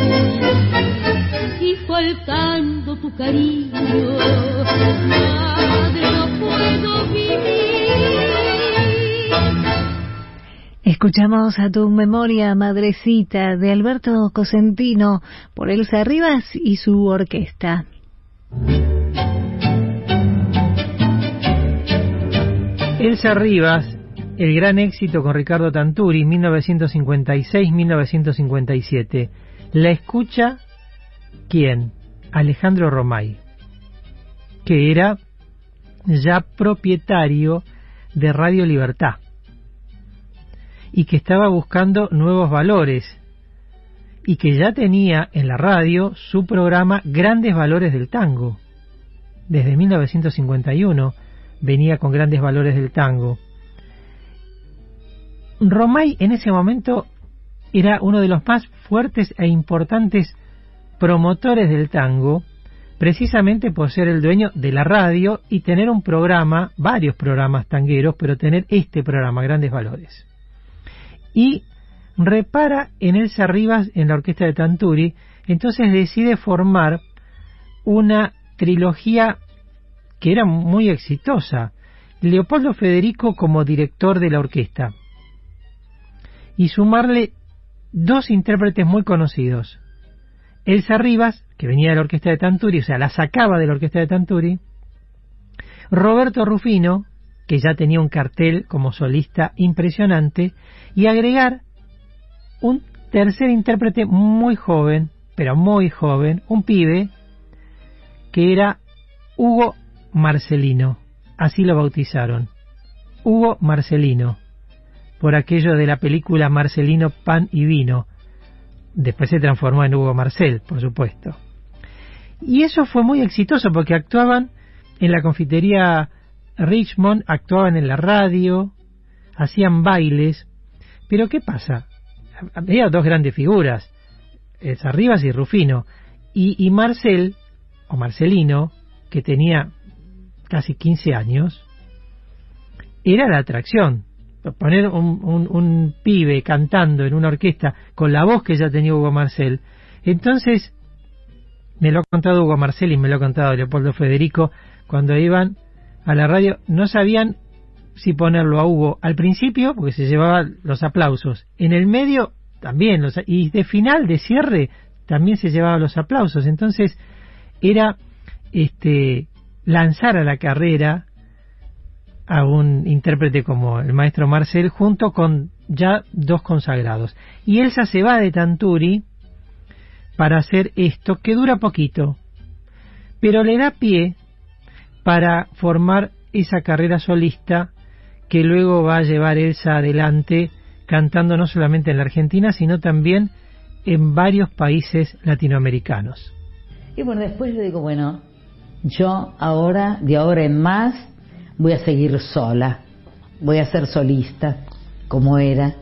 y faltando tu cariño, madre, Escuchamos a tu memoria, madrecita, de Alberto Cosentino, por Elsa Rivas y su orquesta. Elsa Rivas, el gran éxito con Ricardo Tanturi, 1956-1957. La escucha, ¿quién? Alejandro Romay, que era ya propietario de Radio Libertad y que estaba buscando nuevos valores y que ya tenía en la radio su programa Grandes Valores del Tango. Desde 1951 venía con Grandes Valores del Tango. Romay en ese momento era uno de los más fuertes e importantes promotores del tango, precisamente por ser el dueño de la radio y tener un programa, varios programas tangueros, pero tener este programa, Grandes Valores. Y repara en Elsa Rivas en la orquesta de Tanturi, entonces decide formar una trilogía que era muy exitosa. Leopoldo Federico como director de la orquesta. Y sumarle dos intérpretes muy conocidos. Elsa Rivas, que venía de la orquesta de Tanturi, o sea, la sacaba de la orquesta de Tanturi. Roberto Rufino, que ya tenía un cartel como solista impresionante, y agregar un tercer intérprete muy joven, pero muy joven, un pibe, que era Hugo Marcelino, así lo bautizaron, Hugo Marcelino, por aquello de la película Marcelino Pan y Vino, después se transformó en Hugo Marcel, por supuesto. Y eso fue muy exitoso porque actuaban en la confitería Richmond, actuaban en la radio, hacían bailes. Pero ¿qué pasa? Había dos grandes figuras, Arribas y Rufino. Y, y Marcel, o Marcelino, que tenía casi 15 años, era la atracción. Poner un, un, un, pibe cantando en una orquesta con la voz que ya tenía Hugo Marcel. Entonces, me lo ha contado Hugo Marcel y me lo ha contado Leopoldo Federico, cuando iban a la radio, no sabían si ponerlo a Hugo al principio, porque se llevaba los aplausos. En el medio, también. Los, y de final, de cierre, también se llevaba los aplausos. Entonces, era este lanzar a la carrera a un intérprete como el maestro Marcel junto con ya dos consagrados. Y Elsa se va de Tanturi para hacer esto que dura poquito, pero le da pie para formar esa carrera solista que luego va a llevar Elsa adelante cantando no solamente en la Argentina, sino también en varios países latinoamericanos. Y bueno, después yo digo, bueno, yo ahora, de ahora en más, voy a seguir sola, voy a ser solista, como era.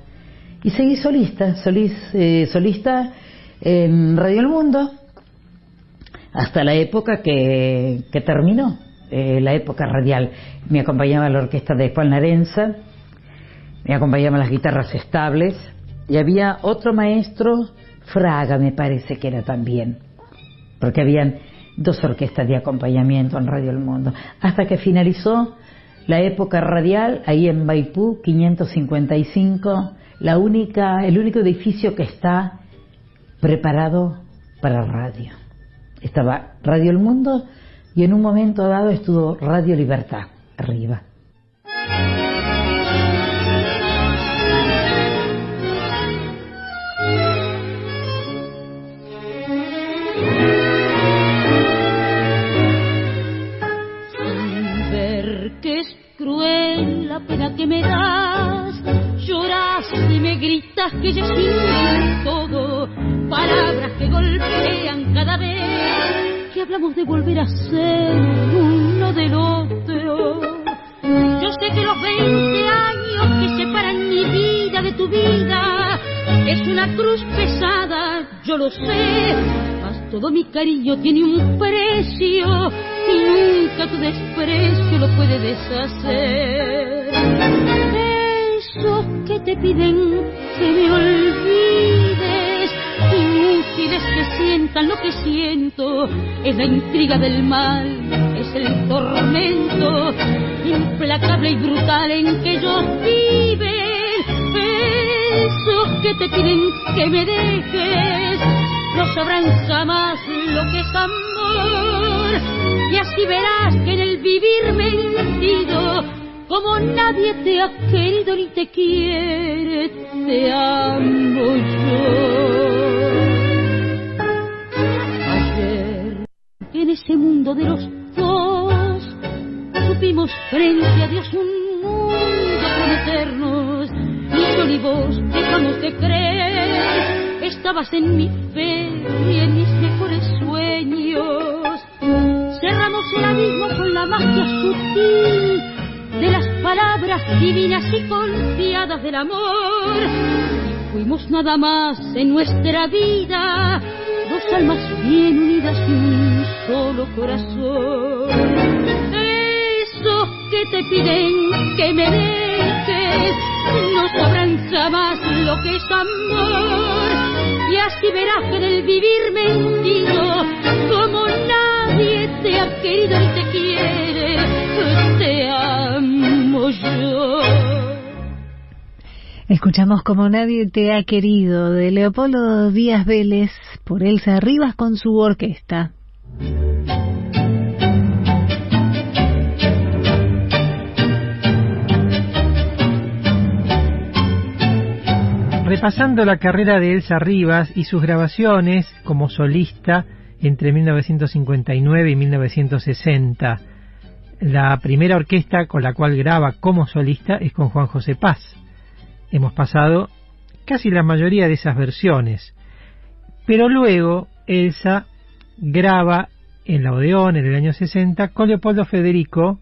Y seguí solista, solís, eh, solista en Radio El Mundo, hasta la época que, que terminó, eh, la época radial. Me acompañaba la orquesta de Juan Narenza, me acompañaban las guitarras estables, y había otro maestro, Fraga me parece que era también, porque habían dos orquestas de acompañamiento en Radio El Mundo, hasta que finalizó la época radial ahí en Baipú 555, la única, el único edificio que está preparado para radio. Estaba Radio El Mundo y en un momento dado estuvo Radio Libertad arriba. que me das. Lloras y me gritas que ya sin todo. Palabras que golpean cada vez que hablamos de volver a ser uno del otro. Yo sé que los 20 años que separan mi vida de tu vida es una cruz pesada, yo lo sé. Mas todo mi cariño tiene un precio y nunca tu desprecio lo puede deshacer. Esos que te piden que me olvides, inútiles que sientan lo que siento, es la intriga del mal, es el tormento implacable y brutal en que ellos viven. Esos que te piden que me dejes, no sabrán jamás lo que es amor y así verás que en el vivir mentido, como nadie te ha querido ni te quiere, te amo yo. En ese mundo de los dos, supimos frente a Dios un mundo prometernos, ni yo ni vos dejamos de creer, estabas en mi fe y en mis mejores sueños. Cerramos el abismo con la magia sutil de las palabras divinas y confiadas del amor. fuimos nada más en nuestra vida, dos almas bien unidas y un solo corazón. Esos que te piden que me dejes, no sabrán jamás lo que es amor. Y así verás que en el vivir mentido, como nadie te ha querido y te quiere, te amo yo. Escuchamos como nadie te ha querido de Leopoldo Díaz Vélez por Elsa Rivas con su orquesta. Repasando la carrera de Elsa Rivas y sus grabaciones como solista, entre 1959 y 1960. La primera orquesta con la cual graba como solista es con Juan José Paz. Hemos pasado casi la mayoría de esas versiones. Pero luego Elsa graba en la Odeón en el año 60 con Leopoldo Federico,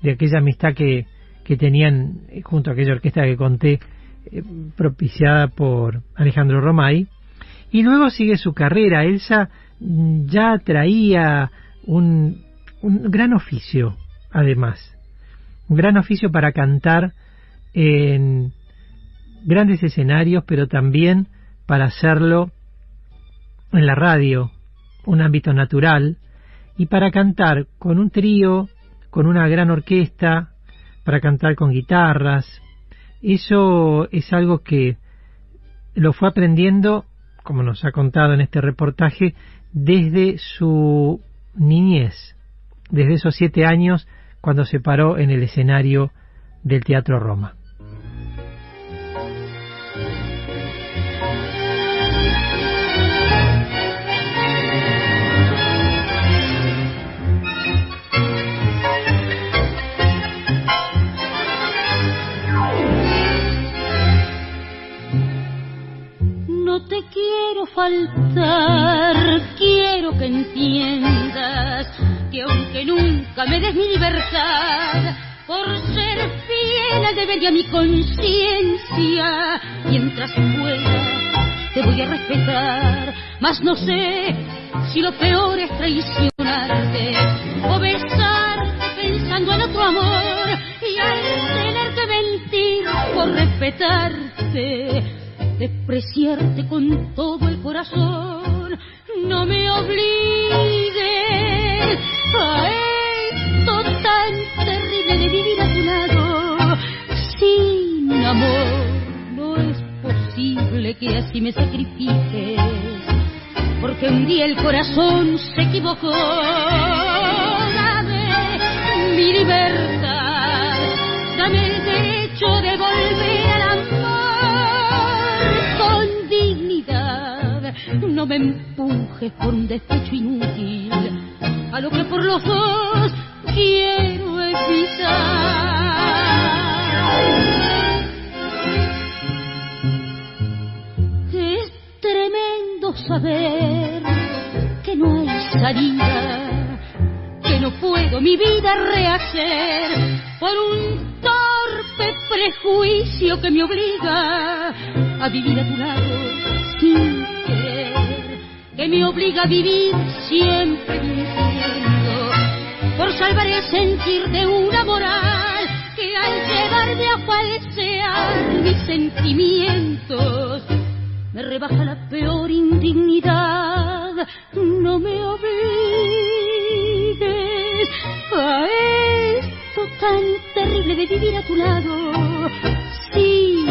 de aquella amistad que, que tenían eh, junto a aquella orquesta que conté, eh, propiciada por Alejandro Romay, y luego sigue su carrera. Elsa mm, ya traía un, un gran oficio, además, un gran oficio para cantar en grandes escenarios, pero también para hacerlo en la radio, un ámbito natural, y para cantar con un trío, con una gran orquesta, para cantar con guitarras. Eso es algo que lo fue aprendiendo, como nos ha contado en este reportaje, desde su niñez, desde esos siete años cuando se paró en el escenario del Teatro Roma. Quiero faltar, quiero que entiendas que aunque nunca me des mi libertad, por ser fiel al deber y a mi conciencia, mientras pueda te voy a respetar, mas no sé si lo peor es traicionarte o besarte pensando en otro amor y al tener que mentir por respetarte despreciarte con todo el corazón. No me obligues a esto tan terrible de vivir a tu lado. Sin amor no es posible que así me sacrifiques, porque un día el corazón se equivocó. Dame mi libertad, por un despecho inútil a lo que por los dos quiero evitar. Es tremendo saber que no hay salida, que no puedo mi vida rehacer por un torpe prejuicio que me obliga a vivir a tu lado sin que me obliga a vivir siempre mintiendo por salvar el sentir de una moral que al llevarme a falsear mis sentimientos me rebaja la peor indignidad. No me obligues a esto tan terrible de vivir a tu lado. Sí,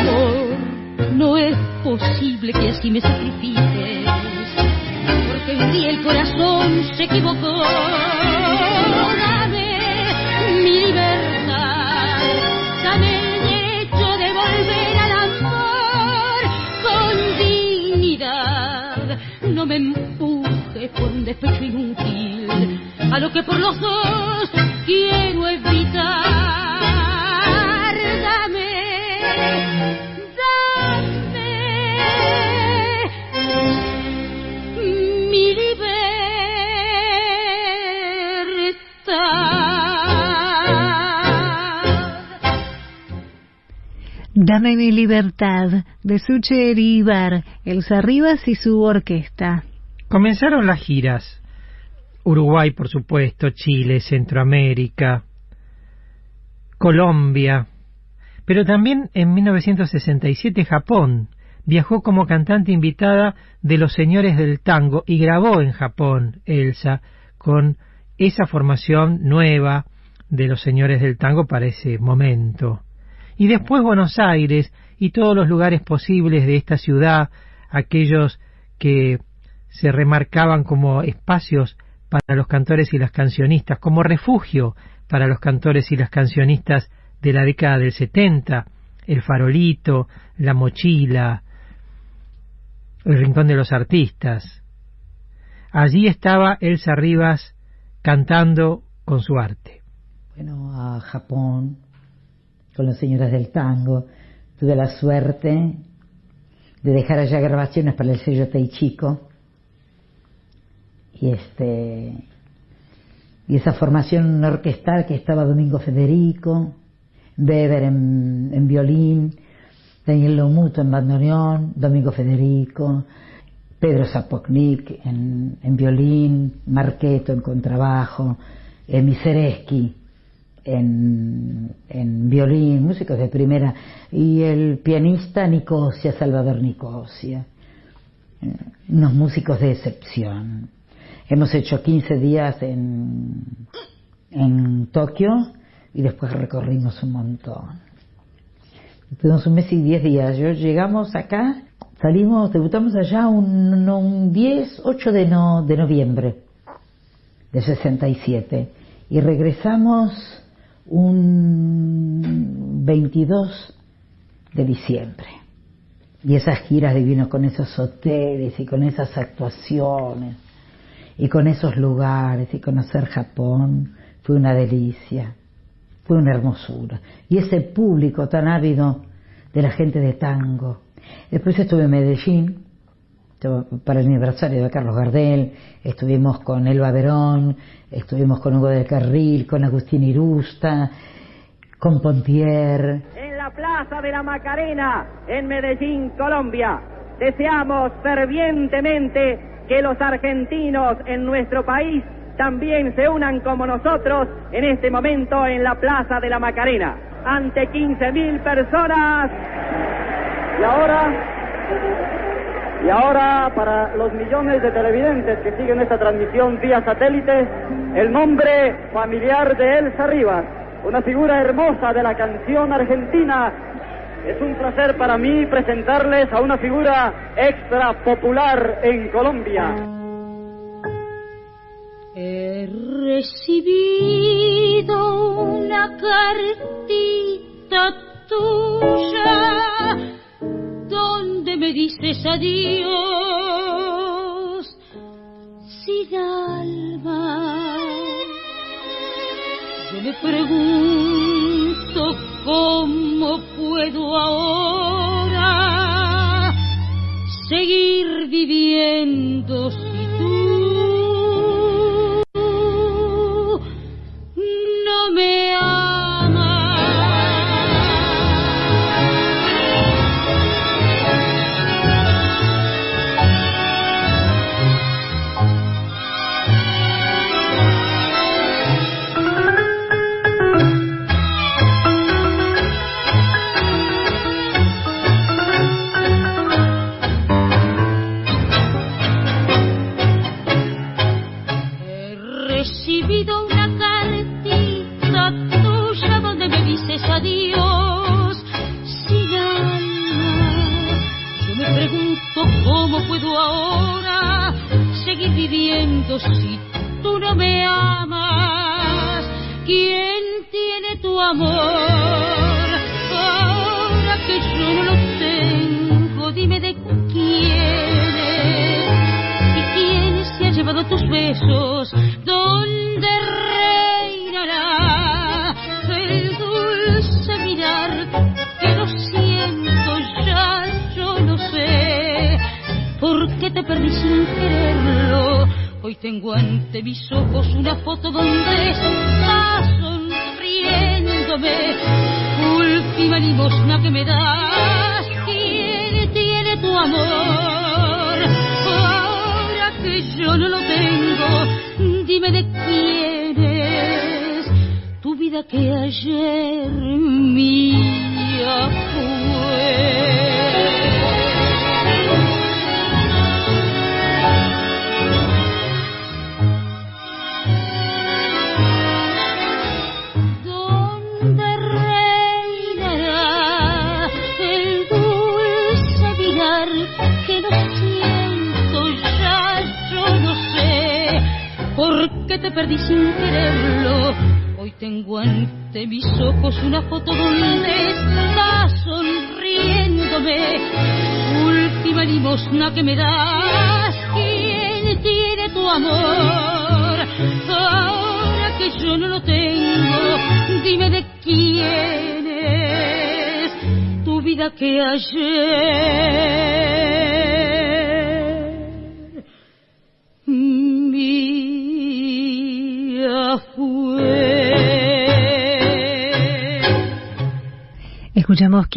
amor, no es posible que así me sacrifiques y el corazón se equivocó. Dame mi libertad, dame el derecho de volver al amor con dignidad. No me empujes un despecho inútil a lo que por los dos quiero Dame mi libertad, de Suche Ibar, Elsa Rivas y su orquesta. Comenzaron las giras. Uruguay, por supuesto, Chile, Centroamérica, Colombia, pero también en 1967 Japón. Viajó como cantante invitada de los señores del tango y grabó en Japón Elsa con esa formación nueva de los señores del tango para ese momento y después Buenos Aires y todos los lugares posibles de esta ciudad, aquellos que se remarcaban como espacios para los cantores y las cancionistas, como refugio para los cantores y las cancionistas de la década del 70, el farolito, la mochila, el rincón de los artistas. Allí estaba Elsa Rivas cantando con su arte. Bueno, a Japón, con las señoras del tango. Tuve la suerte de dejar allá grabaciones para el sello Teichico. Y este y esa formación orquestal que estaba Domingo Federico, Weber en, violín, Daniel Lomuto en bandoneón, Domingo Federico, Pedro Zapoknik en, violín, Marqueto en contrabajo, Misereski en, en violín, músicos de primera, y el pianista Nicosia, Salvador Nicosia, eh, unos músicos de excepción. Hemos hecho 15 días en, en Tokio y después recorrimos un montón. Tuvimos un mes y 10 días. Yo llegamos acá, salimos, debutamos allá un, un 10, 8 de, no, de noviembre de 67 y regresamos un 22 de diciembre. Y esas giras divinas con esos hoteles y con esas actuaciones y con esos lugares y conocer Japón fue una delicia, fue una hermosura. Y ese público tan ávido de la gente de tango. Después estuve en Medellín para el aniversario de Carlos Gardel, estuvimos con Elba Verón, estuvimos con Hugo del Carril, con Agustín Irusta, con Pontier. En la Plaza de la Macarena, en Medellín, Colombia, deseamos fervientemente que los argentinos en nuestro país también se unan como nosotros en este momento en la Plaza de la Macarena, ante 15.000 personas. Y ahora y ahora, para los millones de televidentes que siguen esta transmisión vía satélite, el nombre familiar de Elsa Rivas, una figura hermosa de la canción argentina. Es un placer para mí presentarles a una figura extra popular en Colombia. He recibido una cartita tuya donde me dices adiós, sin alma. Yo me pregunto cómo puedo ahora seguir viviendo si tú no me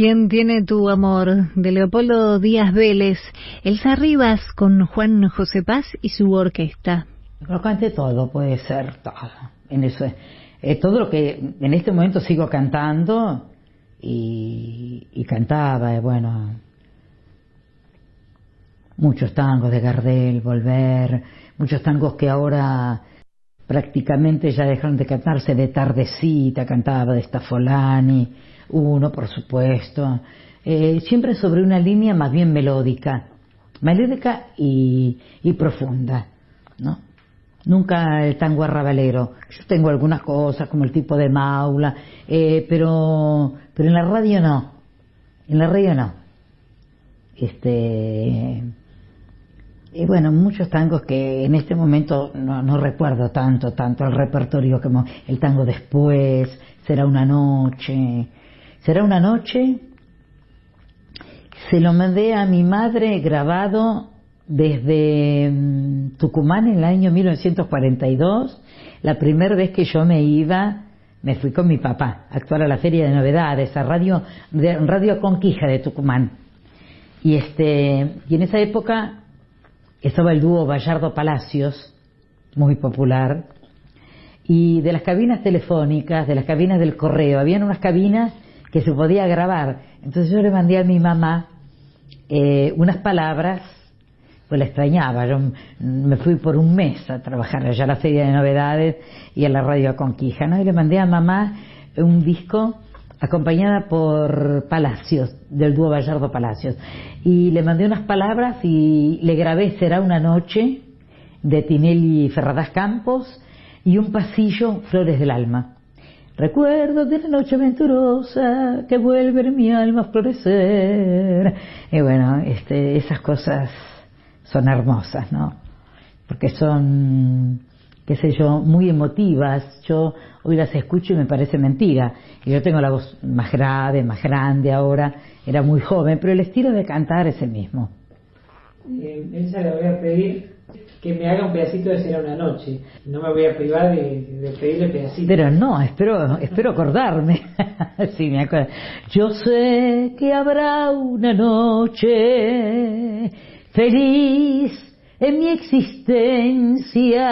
¿Quién tiene tu amor? de Leopoldo Díaz Vélez, Elsa Rivas con Juan José Paz y su orquesta. Lo cante todo, puede ser todo. En eso, eh, todo lo que en este momento sigo cantando y, y cantaba, eh, bueno, muchos tangos de Gardel, Volver, muchos tangos que ahora prácticamente ya dejaron de cantarse de tardecita, cantaba de Stafolani, uno por supuesto, eh, siempre sobre una línea más bien melódica, melódica y, y profunda, ¿no? Nunca el tango arrabalero. Yo tengo algunas cosas como el tipo de maula, eh, pero, pero en la radio no. En la radio no. Este, y bueno, muchos tangos que en este momento no, no recuerdo tanto, tanto el repertorio como el tango después, será una noche, será una noche. Se lo mandé a mi madre grabado desde mm, Tucumán en el año 1942. La primera vez que yo me iba, me fui con mi papá a actuar a la Feria de Novedades, a Radio, de, Radio Conquija de Tucumán. Y, este, y en esa época estaba el dúo Gallardo Palacios, muy popular, y de las cabinas telefónicas, de las cabinas del correo, habían unas cabinas que se podía grabar. Entonces yo le mandé a mi mamá eh, unas palabras pues la extrañaba. Yo me fui por un mes a trabajar allá a la Feria de Novedades y a la Radio Conquija, ¿no? Y le mandé a mamá un disco acompañada por Palacios, del dúo Gallardo Palacios. Y le mandé unas palabras y le grabé Será una noche de Tinelli Ferradas Campos y un pasillo Flores del Alma. Recuerdo de la noche venturosa que vuelve mi alma a florecer. Y bueno, este, esas cosas son hermosas, ¿no? Porque son, qué sé yo, muy emotivas. Yo hoy las escucho y me parece mentira. Y yo tengo la voz más grave, más grande ahora, era muy joven, pero el estilo de cantar es el mismo. Eh, voy a pedir que me haga un pedacito de Será una noche. No me voy a privar de, de pedirle pedacito. Pero no, espero, espero acordarme. sí, me acuerdo. Yo sé que habrá una noche feliz en mi existencia.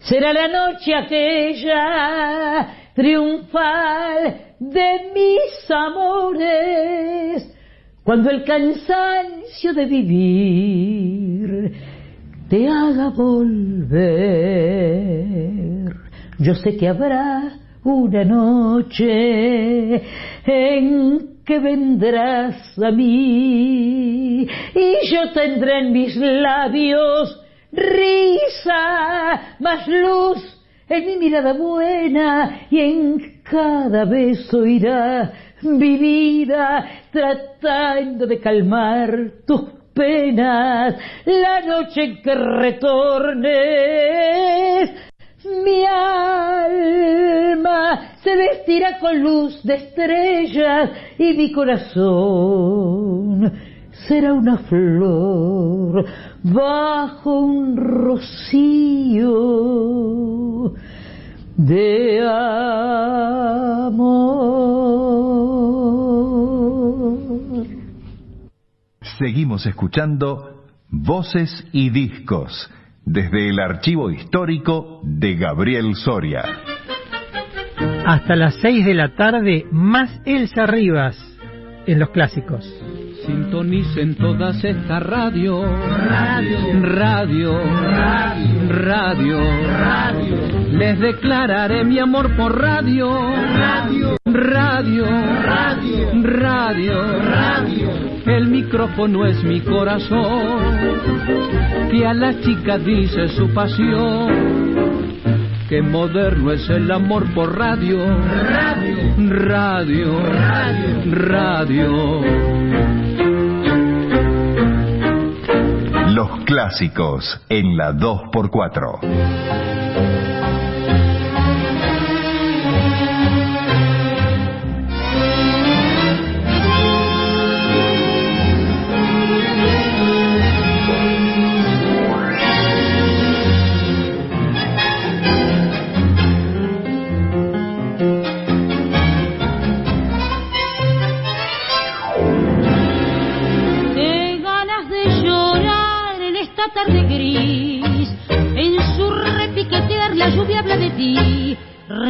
Será la noche aquella triunfal de mis amores, cuando el cansancio de vivir te haga volver. Yo sé que habrá una noche en que vendrás a mí y yo tendré en mis labios risa, más luz en mi mirada buena y en cada beso irá mi vida tratando de calmar tus penas la noche en que retornes mi alma se vestirá con luz de estrellas y mi corazón será una flor bajo un rocío de amor. Seguimos escuchando Voces y Discos desde el archivo histórico de Gabriel Soria. Hasta las 6 de la tarde, más Elsa Rivas en los clásicos. Sintonicen todas estas radio, radio, radio, radio, radio. Les declararé mi amor por radio, radio, radio, radio, radio, radio. El micrófono es mi corazón, que a la chica dice su pasión. Que moderno es el amor por radio, radio, radio, radio. radio. Los clásicos en la 2x4.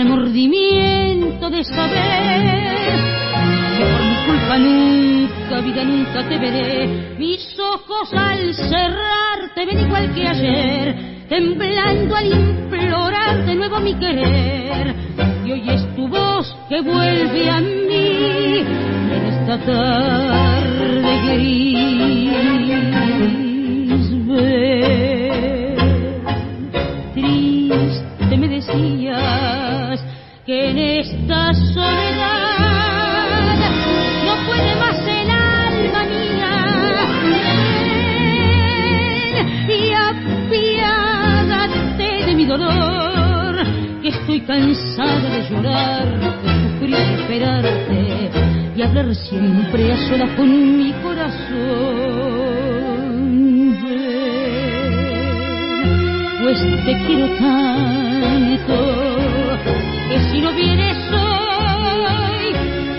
Remordimiento de saber que por mi culpa nunca, vida nunca te veré. Mis ojos al cerrar te ven igual que ayer, temblando al implorar de nuevo mi querer. Y hoy es tu voz que vuelve a mí en esta tarde gris. Cansada de llorar, de sufrir, esperarte y hablar siempre a solas con mi corazón. Pues te quiero tanto que si no vienes hoy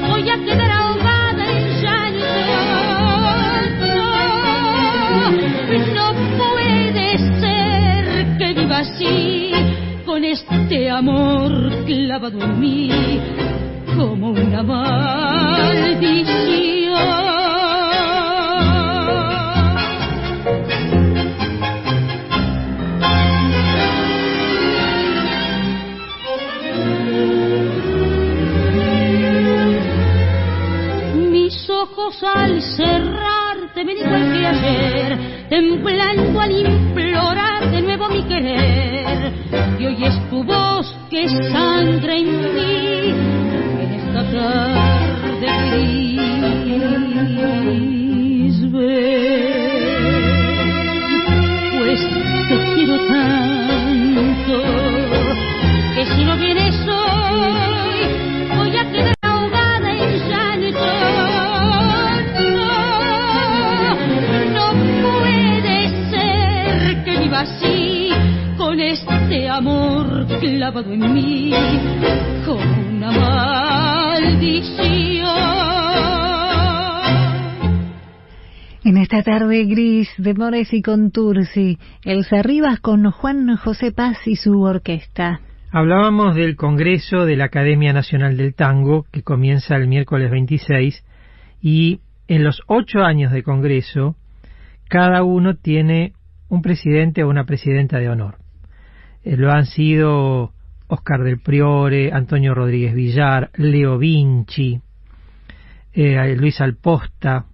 voy a quedar amor clavado en mí como una maldición. Mis ojos al cerrar te ven igual que ayer, temblando al implorar de nuevo mi querer. Y hoy es tu tarde gris de Mores y Contursi, Elsa Rivas con Juan José Paz y su orquesta. Hablábamos del Congreso de la Academia Nacional del Tango, que comienza el miércoles 26, y en los ocho años de Congreso, cada uno tiene un presidente o una presidenta de honor. Eh, lo han sido Oscar del Priore, Antonio Rodríguez Villar, Leo Vinci, eh, Luis Alposta,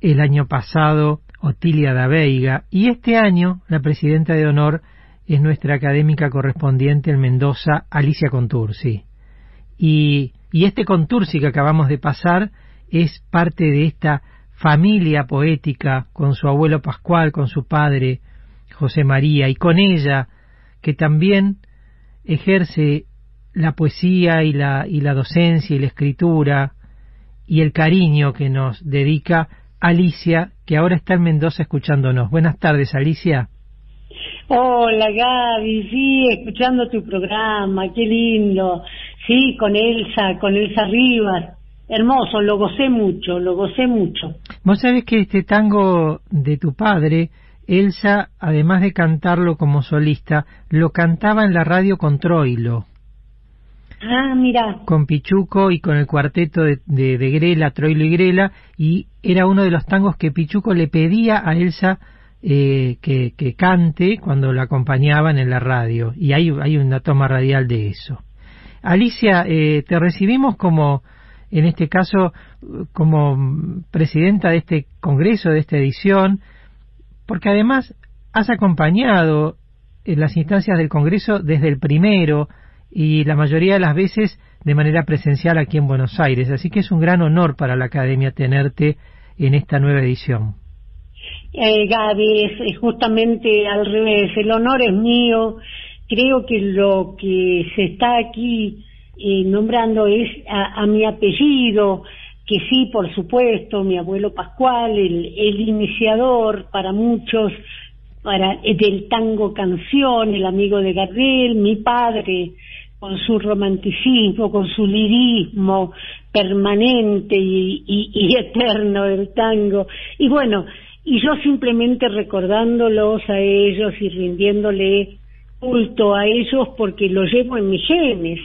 el año pasado Otilia da Veiga, y este año la presidenta de honor es nuestra académica correspondiente en Mendoza, Alicia Contursi. Y, y este Contursi que acabamos de pasar es parte de esta familia poética con su abuelo Pascual, con su padre José María, y con ella, que también ejerce la poesía y la, y la docencia y la escritura y el cariño que nos dedica Alicia, que ahora está en Mendoza escuchándonos. Buenas tardes, Alicia. Hola Gaby, sí, escuchando tu programa, qué lindo. Sí, con Elsa, con Elsa Rivas. Hermoso, lo gocé mucho, lo gocé mucho. Vos sabés que este tango de tu padre, Elsa, además de cantarlo como solista, lo cantaba en la radio con Troilo. Ah, mira. Con Pichuco y con el cuarteto de, de, Grela, Troilo y Grela, y era uno de los tangos que Pichuco le pedía a Elsa eh, que, que, cante cuando la acompañaban en la radio. Y hay, hay una toma radial de eso. Alicia, eh, te recibimos como, en este caso, como presidenta de este congreso, de esta edición, porque además has acompañado en las instancias del congreso desde el primero y la mayoría de las veces de manera presencial aquí en Buenos Aires. Así que es un gran honor para la Academia tenerte en esta nueva edición. Eh, Gaby, es, es, justamente al revés, el honor es mío. Creo que lo que se está aquí eh, nombrando es a, a, mi apellido, que sí, por supuesto, mi abuelo Pascual, el, el iniciador para muchos para del tango canción, el amigo de Gardel, mi padre, con su romanticismo, con su lirismo permanente y, y, eterno del tango. Y bueno, y yo simplemente recordándolos a ellos y rindiéndole culto a ellos porque lo llevo en mis genes.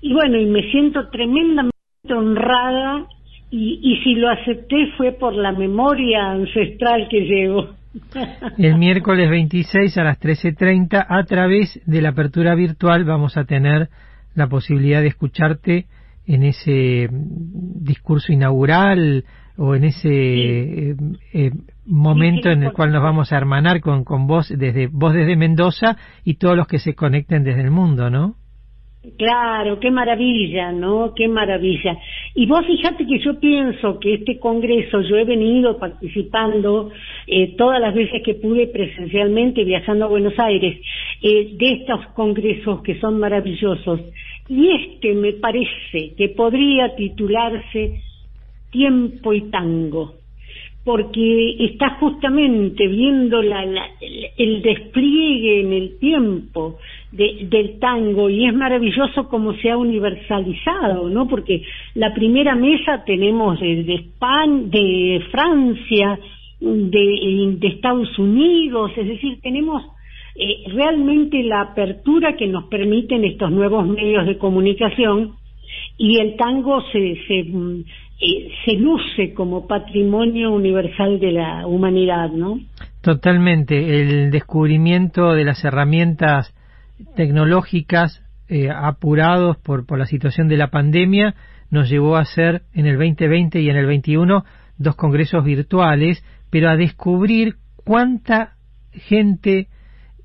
Y bueno, y me siento tremendamente honrada y, y si lo acepté fue por la memoria ancestral que llevo. El miércoles 26 a las 13.30 a través de la apertura virtual vamos a tener la posibilidad de escucharte en ese discurso inaugural o en ese eh, eh, momento en el cual nos vamos a hermanar con, con vos desde vos desde Mendoza y todos los que se conecten desde el mundo, ¿no? Claro, qué maravilla, ¿no? Qué maravilla. Y vos fíjate que yo pienso que este congreso, yo he venido participando eh, todas las veces que pude presencialmente viajando a Buenos Aires, eh, de estos congresos que son maravillosos. Y este me parece que podría titularse Tiempo y Tango porque está justamente viendo la, el despliegue en el tiempo del tango y es maravilloso cómo se ha universalizado, ¿no? Porque la primera mesa tenemos de, España, de Francia, de, de, Estados Unidos, es decir, tenemos eh, realmente la apertura que nos permiten estos nuevos medios de comunicación y el tango se, se eh, se luce como patrimonio universal de la humanidad, ¿no? Totalmente. El descubrimiento de las herramientas tecnológicas eh, apurados por, por la situación de la pandemia nos llevó a hacer en el 2020 y en el 21 dos congresos virtuales, pero a descubrir cuánta gente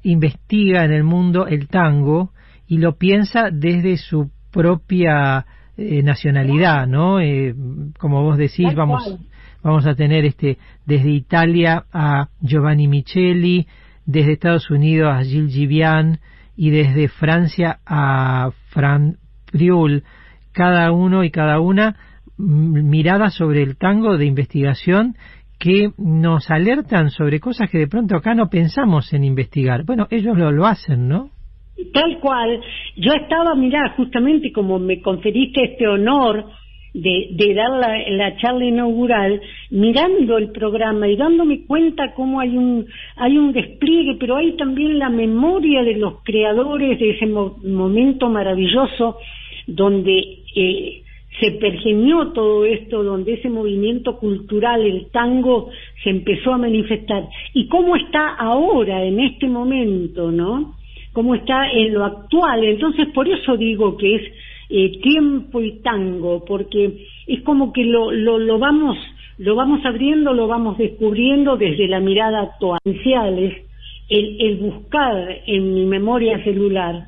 investiga en el mundo el tango y lo piensa desde su propia eh, nacionalidad, ¿no? Eh, como vos decís, vamos vamos a tener este desde Italia a Giovanni Micheli, desde Estados Unidos a Gilles Givian y desde Francia a Fran Priul, cada uno y cada una mirada sobre el tango de investigación que nos alertan sobre cosas que de pronto acá no pensamos en investigar. Bueno, ellos lo, lo hacen, ¿no? Tal cual, yo estaba, mirá, justamente como me conferiste este honor de, de dar la, la, charla inaugural, mirando el programa y dándome cuenta cómo hay un, hay un despliegue, pero hay también la memoria de los creadores de ese momento maravilloso donde eh, se pergenió todo esto, donde ese movimiento cultural, el tango, se empezó a manifestar. Y cómo está ahora, en este momento, ¿no? cómo está en lo actual. Entonces, por eso digo que es eh, tiempo y tango, porque es como que lo, lo, lo, vamos lo vamos abriendo, lo vamos descubriendo desde la mirada actual. El, el buscar en mi memoria celular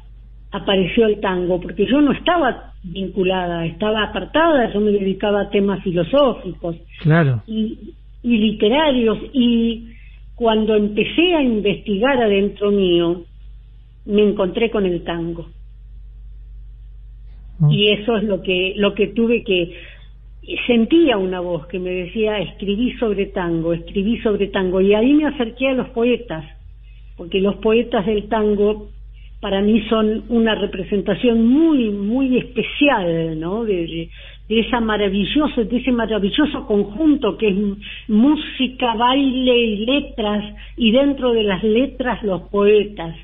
apareció el tango, porque yo no estaba vinculada, estaba apartada, yo me dedicaba a temas filosóficos claro. y, y literarios, y cuando empecé a investigar adentro mío, me encontré con el tango. Y eso es lo que, lo que tuve que, sentía una voz que me decía, escribí sobre tango, escribí sobre tango, y ahí me acerqué a los poetas, porque los poetas del tango para mí son una representación muy, muy especial, ¿no? De, de, esa maravilloso, de ese maravilloso conjunto que es música, baile y letras, y dentro de las letras los poetas.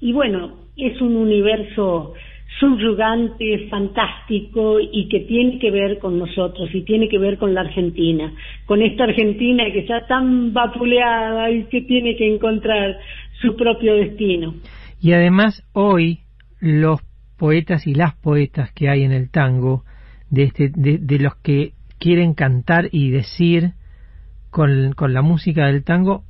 Y bueno, es un universo subyugante, fantástico y que tiene que ver con nosotros y tiene que ver con la Argentina, con esta Argentina que está tan vapuleada y que tiene que encontrar su propio destino. Y además hoy los poetas y las poetas que hay en el tango, de, este, de, los que quieren cantar y decir con, con la música del tango,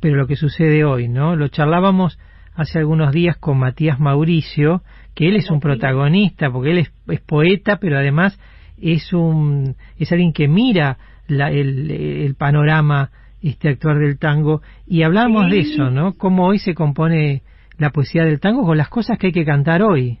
pero lo que sucede hoy, ¿no? Lo charlábamos hace algunos días con Matías Mauricio, que él es un protagonista, porque él es, poeta, pero además es un es alguien que mira el, panorama este actuar del tango y hablamos de eso, ¿no? Cómo hoy se compone la poesía del tango con las cosas que hay que cantar hoy.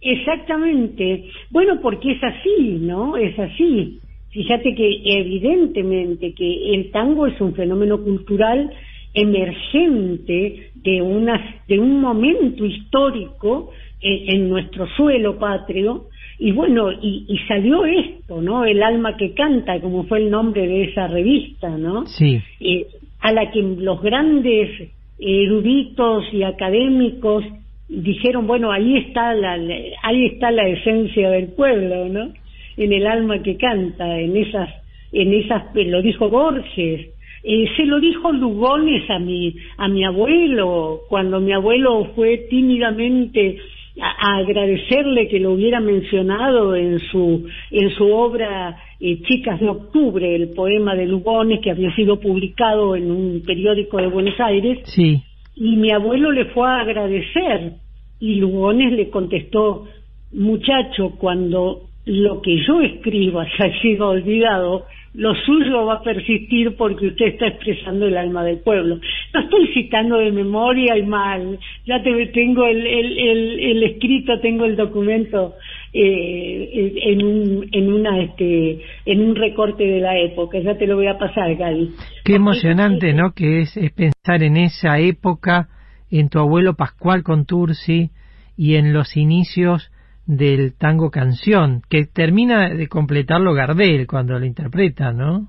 Exactamente. Bueno, porque es así, ¿no? Es así. Fíjate que evidentemente que el tango es un fenómeno cultural emergente de, una, de un momento histórico en, nuestro suelo patrio, y bueno, y, y, salió esto, ¿no? El alma que canta, como fue el nombre de esa revista, ¿no? Sí. Eh, a la que los grandes eruditos y académicos dijeron, bueno, ahí está la, ahí está la esencia del pueblo, ¿no? En el alma que canta, en esas, en esas, lo dijo Borges, eh, se lo dijo Lugones a mi, a mi abuelo, cuando mi abuelo fue tímidamente a, agradecerle que lo hubiera mencionado en su, en su obra eh, Chicas de Octubre, el poema de Lugones que había sido publicado en un periódico de Buenos Aires. Sí. Y mi abuelo le fue a agradecer y Lugones le contestó, muchacho, cuando lo que yo escriba se ha sido olvidado, lo suyo va a persistir porque usted está expresando el alma del pueblo. No estoy citando de memoria y mal, ya te, tengo el, el, escrito, tengo el documento eh, en, un, en, una, este, en un recorte de la época, ya te lo voy a pasar, Gaby. Qué emocionante, ¿no? Que es, es pensar en esa época, en tu abuelo Pascual Contursi y en los inicios del tango canción, que termina de completarlo Gardel cuando lo interpreta, ¿no?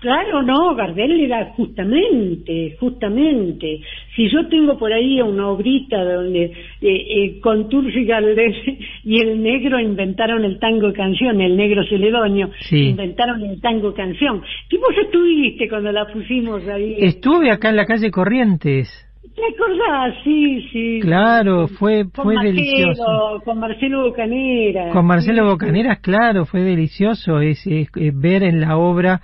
Claro, no, Gardel era justamente, justamente. Si yo tengo por ahí una obrita donde eh, eh, y Gardel y el negro inventaron el tango canción, el negro celedonio, inventaron el tango canción. ¿Qué vos estuviste cuando la pusimos ahí? Estuve acá en la calle Corrientes. ¿Te acordás? Sí, sí. Claro, fue, fue delicioso. Con Marcelo Bocaneras. Con Marcelo Bocaneras, claro, fue delicioso es, ver en la obra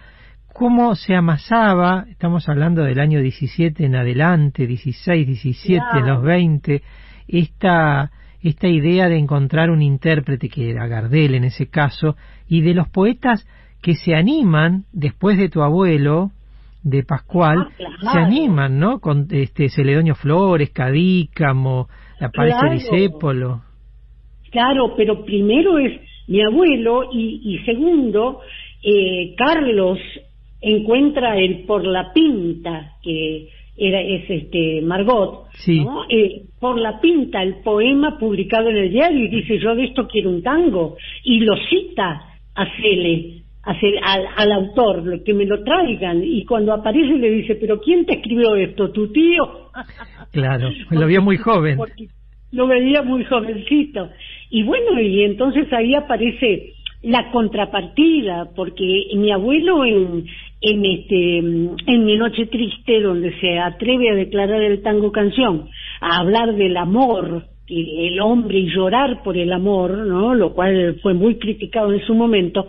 cómo se amasaba, estamos hablando del año 17 en adelante, 16, 17, los 20, esta, esta idea de encontrar un intérprete, que era Gardel en ese caso, y de los poetas que se animan después de tu abuelo, de Pascual ah, se animan, ¿no? Con este Celedonio Flores, Cadícamo, aparece claro. Claro, pero primero es mi abuelo y, segundo, eh, Carlos encuentra el Por la Pinta, que era es este Margot, ¿no? Eh, por la pinta, el poema publicado en el diario y dice yo de esto quiero un tango y lo cita a Cele hacer al, al, autor, que me lo traigan, y cuando aparece le dice, pero ¿quién te escribió esto? ¿Tu tío? Claro, lo vio muy joven. lo veía muy jovencito. Y bueno, y entonces ahí aparece la contrapartida, porque mi abuelo en, en este en mi noche triste donde se atreve a declarar el tango canción, a hablar del amor, el hombre y llorar por el amor, ¿no? Lo cual fue muy criticado en su momento,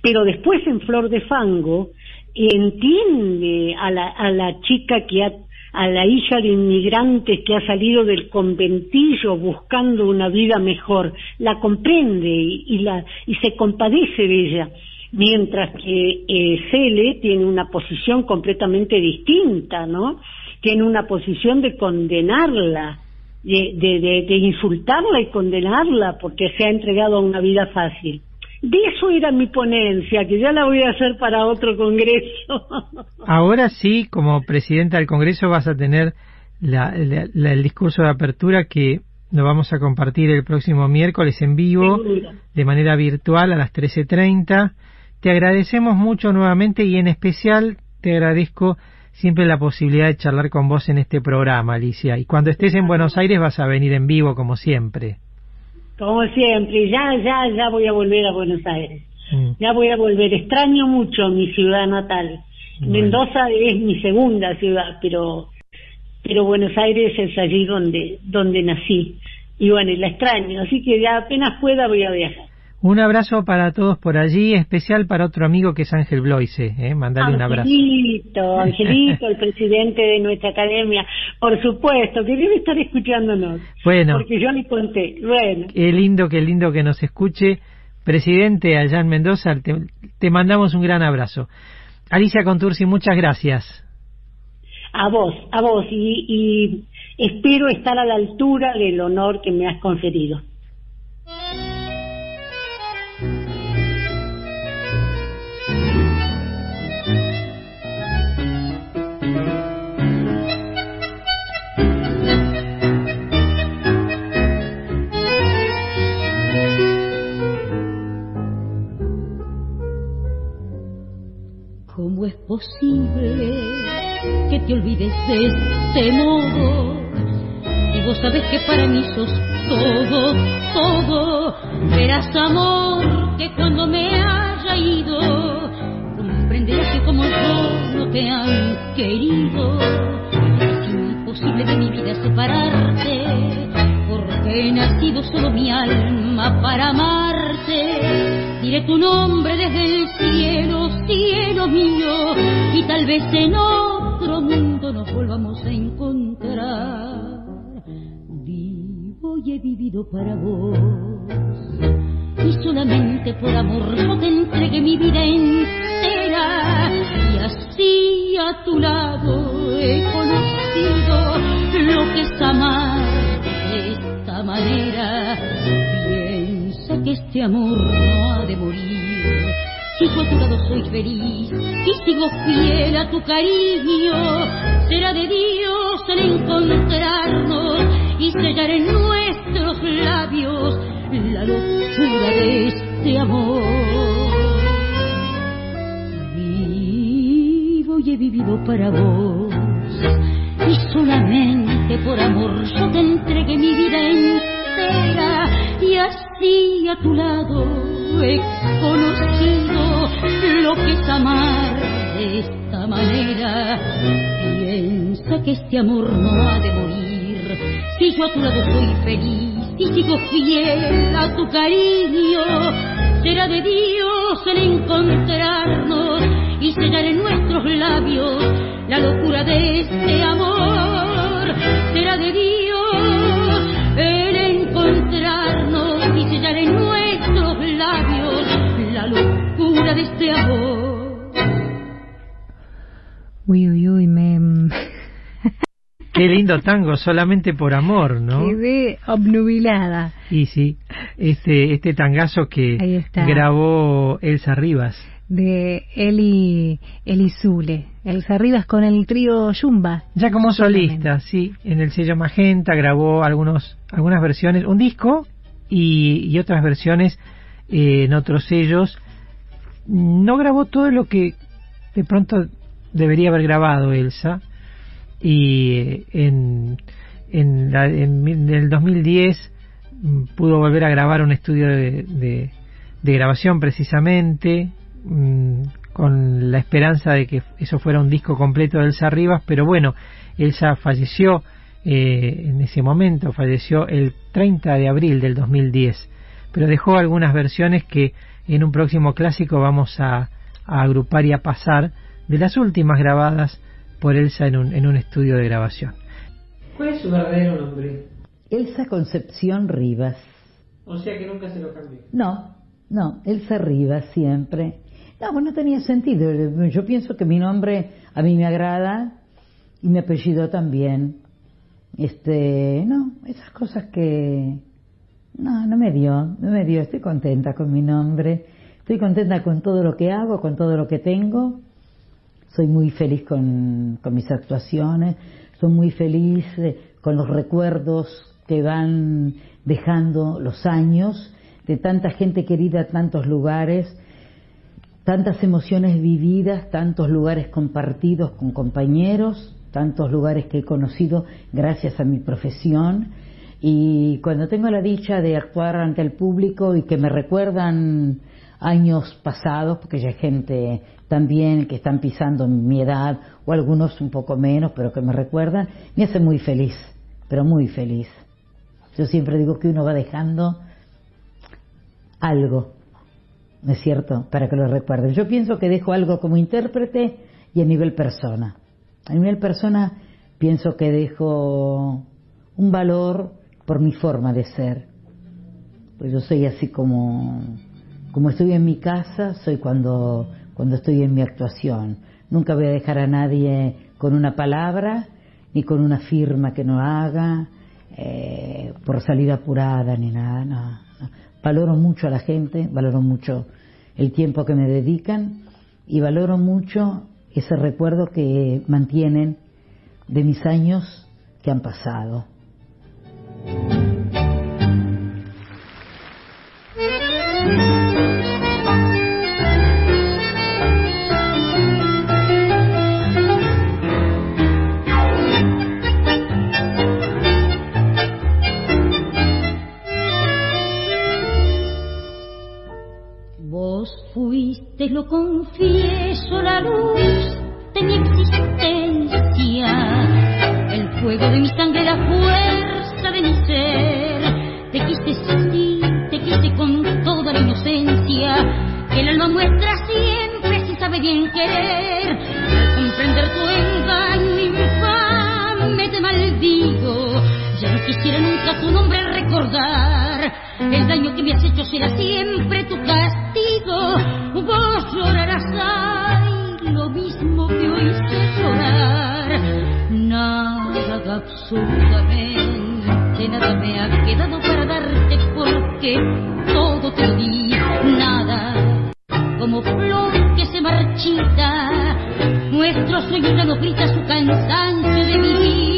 pero después en Flor de Fango entiende a la, a la chica que ha a la hija de inmigrantes que ha salido del conventillo buscando una vida mejor, la comprende y, la, y se compadece de ella, mientras que eh, Cele tiene una posición completamente distinta, ¿no? Tiene una posición de condenarla, de, de, de, insultarla y condenarla porque se ha entregado a una vida fácil. De eso era mi ponencia, que ya la voy a hacer para otro congreso. Ahora sí, como presidenta del congreso vas a tener la, el discurso de apertura que lo vamos a compartir el próximo miércoles en vivo, de manera virtual a las 13.30. Te agradecemos mucho nuevamente y en especial te agradezco siempre la posibilidad de charlar con vos en este programa, Alicia. Y cuando estés en Buenos Aires vas a venir en vivo, como siempre. Como siempre, ya, ya, ya voy a volver a Buenos Aires. Mm. Ya voy a volver. Extraño mucho mi ciudad natal. Mendoza es mi segunda ciudad, pero pero Buenos Aires es allí donde donde nací. Y bueno, la extraño, así que ya apenas pueda voy a viajar. Un abrazo para todos por allí, especial para otro amigo que es Ángel Bloise. ¿eh? Mandale un abrazo. Angelito, Angelito, el presidente de nuestra academia. Por supuesto, que debe estar escuchándonos. Bueno. Porque yo le conté. Bueno. Qué lindo, qué lindo que nos escuche. Presidente allá en Mendoza, te, mandamos un gran abrazo. Alicia Contursi, muchas gracias. A vos, a vos. Y, y espero estar a la altura del honor que me has conferido. ¿Cómo es posible que te olvides de este modo? Y vos sabés que para mí sos todo, todo. Verás amor que cuando me haya ido, comprenderás que como yo no te han querido. Es imposible de mi vida separarte, he nacido solo mi alma para amarte. Diré tu nombre desde el cielo, cielo mío, y tal vez en otro mundo nos volvamos a encontrar. Vivo y he vivido para vos, y solamente por amor yo te entregué mi vida entera, y así a tu lado he conocido lo que es amar manera. Piensa que este amor no ha de morir. Si yo a tu lado soy feliz y sigo fiel a tu cariño, será de Dios el encontrarnos y sellar en nuestros labios la locura de este amor. Vivo y he vivido para vos y solamente por amor yo te entregué mi vida entera y así a tu lado he conocido lo que es amar de esta manera. Piensa que este amor no ha de morir si yo a tu lado soy feliz y sigo fiel a tu cariño. Será de Dios el encontrarnos y sellar en nuestros labios la locura de este amor. Será de Dios el encontrarnos y sellar en nuestros labios la locura de este amor. Uy, uy, uy, me... Qué lindo tango, solamente por amor, ¿no? Quedé obnubilada. Y sí, este, este tangazo que grabó Elsa Rivas. De Eli, Eli Zule. Elsa Rivas con el trío Yumba. Ya como solista, sí, en el sello Magenta grabó algunos, algunas versiones, un disco y, y otras versiones eh, en otros sellos. No grabó todo lo que de pronto debería haber grabado Elsa y eh, en, en, la- en en el 2010 mm, pudo volver a grabar un estudio de, de- de grabación precisamente mm, con la esperanza de que eso fuera un disco completo de Elsa Rivas, pero bueno, Elsa falleció eh, en ese momento, falleció el 30 de abril del 2010, pero dejó algunas versiones que en un próximo clásico vamos a, a agrupar y a pasar de las últimas grabadas por Elsa en un, en un estudio de grabación. ¿Cuál es su verdadero nombre? Elsa Concepción Rivas. O sea que nunca se lo cambió. No, no, Elsa Rivas siempre. No, pues no tenía sentido. Yo pienso que mi nombre a mí me agrada y mi apellido también. Este, no, esas cosas que no, no me dio, no me dio. Estoy contenta con mi nombre. Estoy contenta con todo lo que hago, con todo lo que tengo. Soy muy feliz con, con mis actuaciones. Soy muy feliz eh, con los recuerdos que van dejando los años de tanta gente querida, tantos lugares, tantas emociones vividas, tantos lugares compartidos con compañeros, tantos lugares que he conocido gracias a mi profesión. Y cuando tengo la dicha de actuar ante el público y que me recuerdan años pasados, porque ya hay gente también que están pisando mi edad, o algunos un poco menos, pero que me recuerdan, me hace muy feliz, pero muy feliz. Yo siempre digo que uno va dejando algo, ¿no es cierto?, para que lo recuerden. Yo pienso que dejo algo como intérprete y a nivel persona. A nivel persona pienso que dejo un valor por mi forma de ser. Pues yo soy así como, como estoy en mi casa, soy cuando, cuando estoy en mi actuación. Nunca voy a dejar a nadie con una palabra, ni con una firma que no haga, eh, por salir apurada, ni nada, no. Valoro mucho a la gente, valoro mucho el tiempo que me dedican y valoro mucho ese recuerdo que mantienen de mis años que han pasado. Fuiste, lo confieso, la luz de mi existencia, el fuego de mi sangre, la fuerza de mi ser. Te quise sí, te quise con toda la inocencia, que el alma muestra siempre si sabe bien querer. Al comprender tu engaño quisiera nunca tu nombre recordar. El daño que me has hecho será siempre tu castigo. Vos llorarás, ay, lo mismo que sé llorar. Nada, absolutamente nada me ha quedado para darte porque todo te lo di. Nada, como flor que se marchita. Nuestro sueño ya no grita su cansancio de vivir.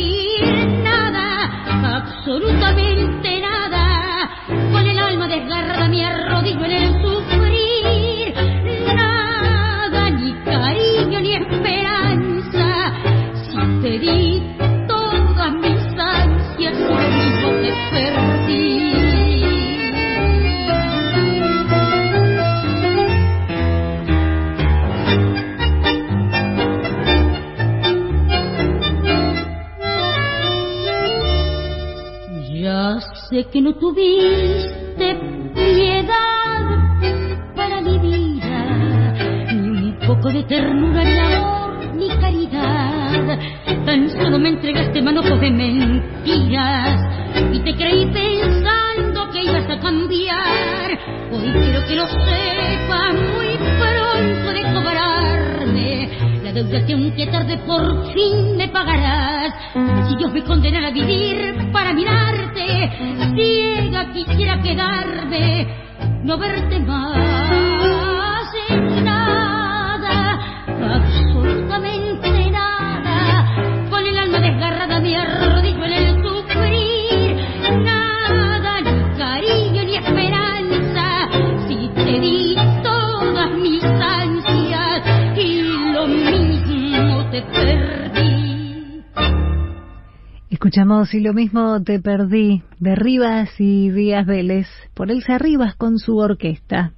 Y lo mismo te perdí de Rivas y Díaz Vélez por Elsa Rivas con su orquesta.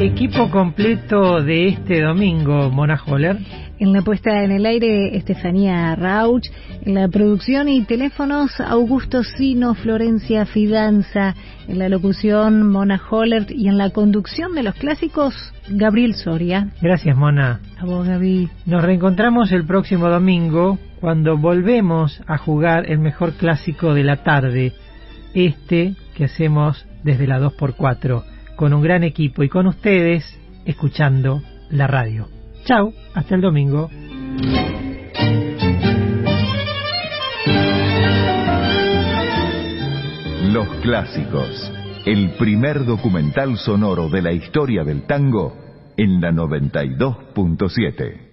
Equipo completo de este domingo, Mona Holler. En la puesta en el aire, Estefanía Rauch. En la producción y teléfonos, Augusto Sino, Florencia Fidanza. En la locución, Mona Hollert. Y en la conducción de los clásicos, Gabriel Soria. Gracias, Mona. A vos, Gaby. Nos reencontramos el próximo domingo cuando volvemos a jugar el mejor clásico de la tarde. Este que hacemos desde la 2x4 con un gran equipo y con ustedes escuchando la radio. Chao, hasta el domingo. Los clásicos, el primer documental sonoro de la historia del tango en la 92.7.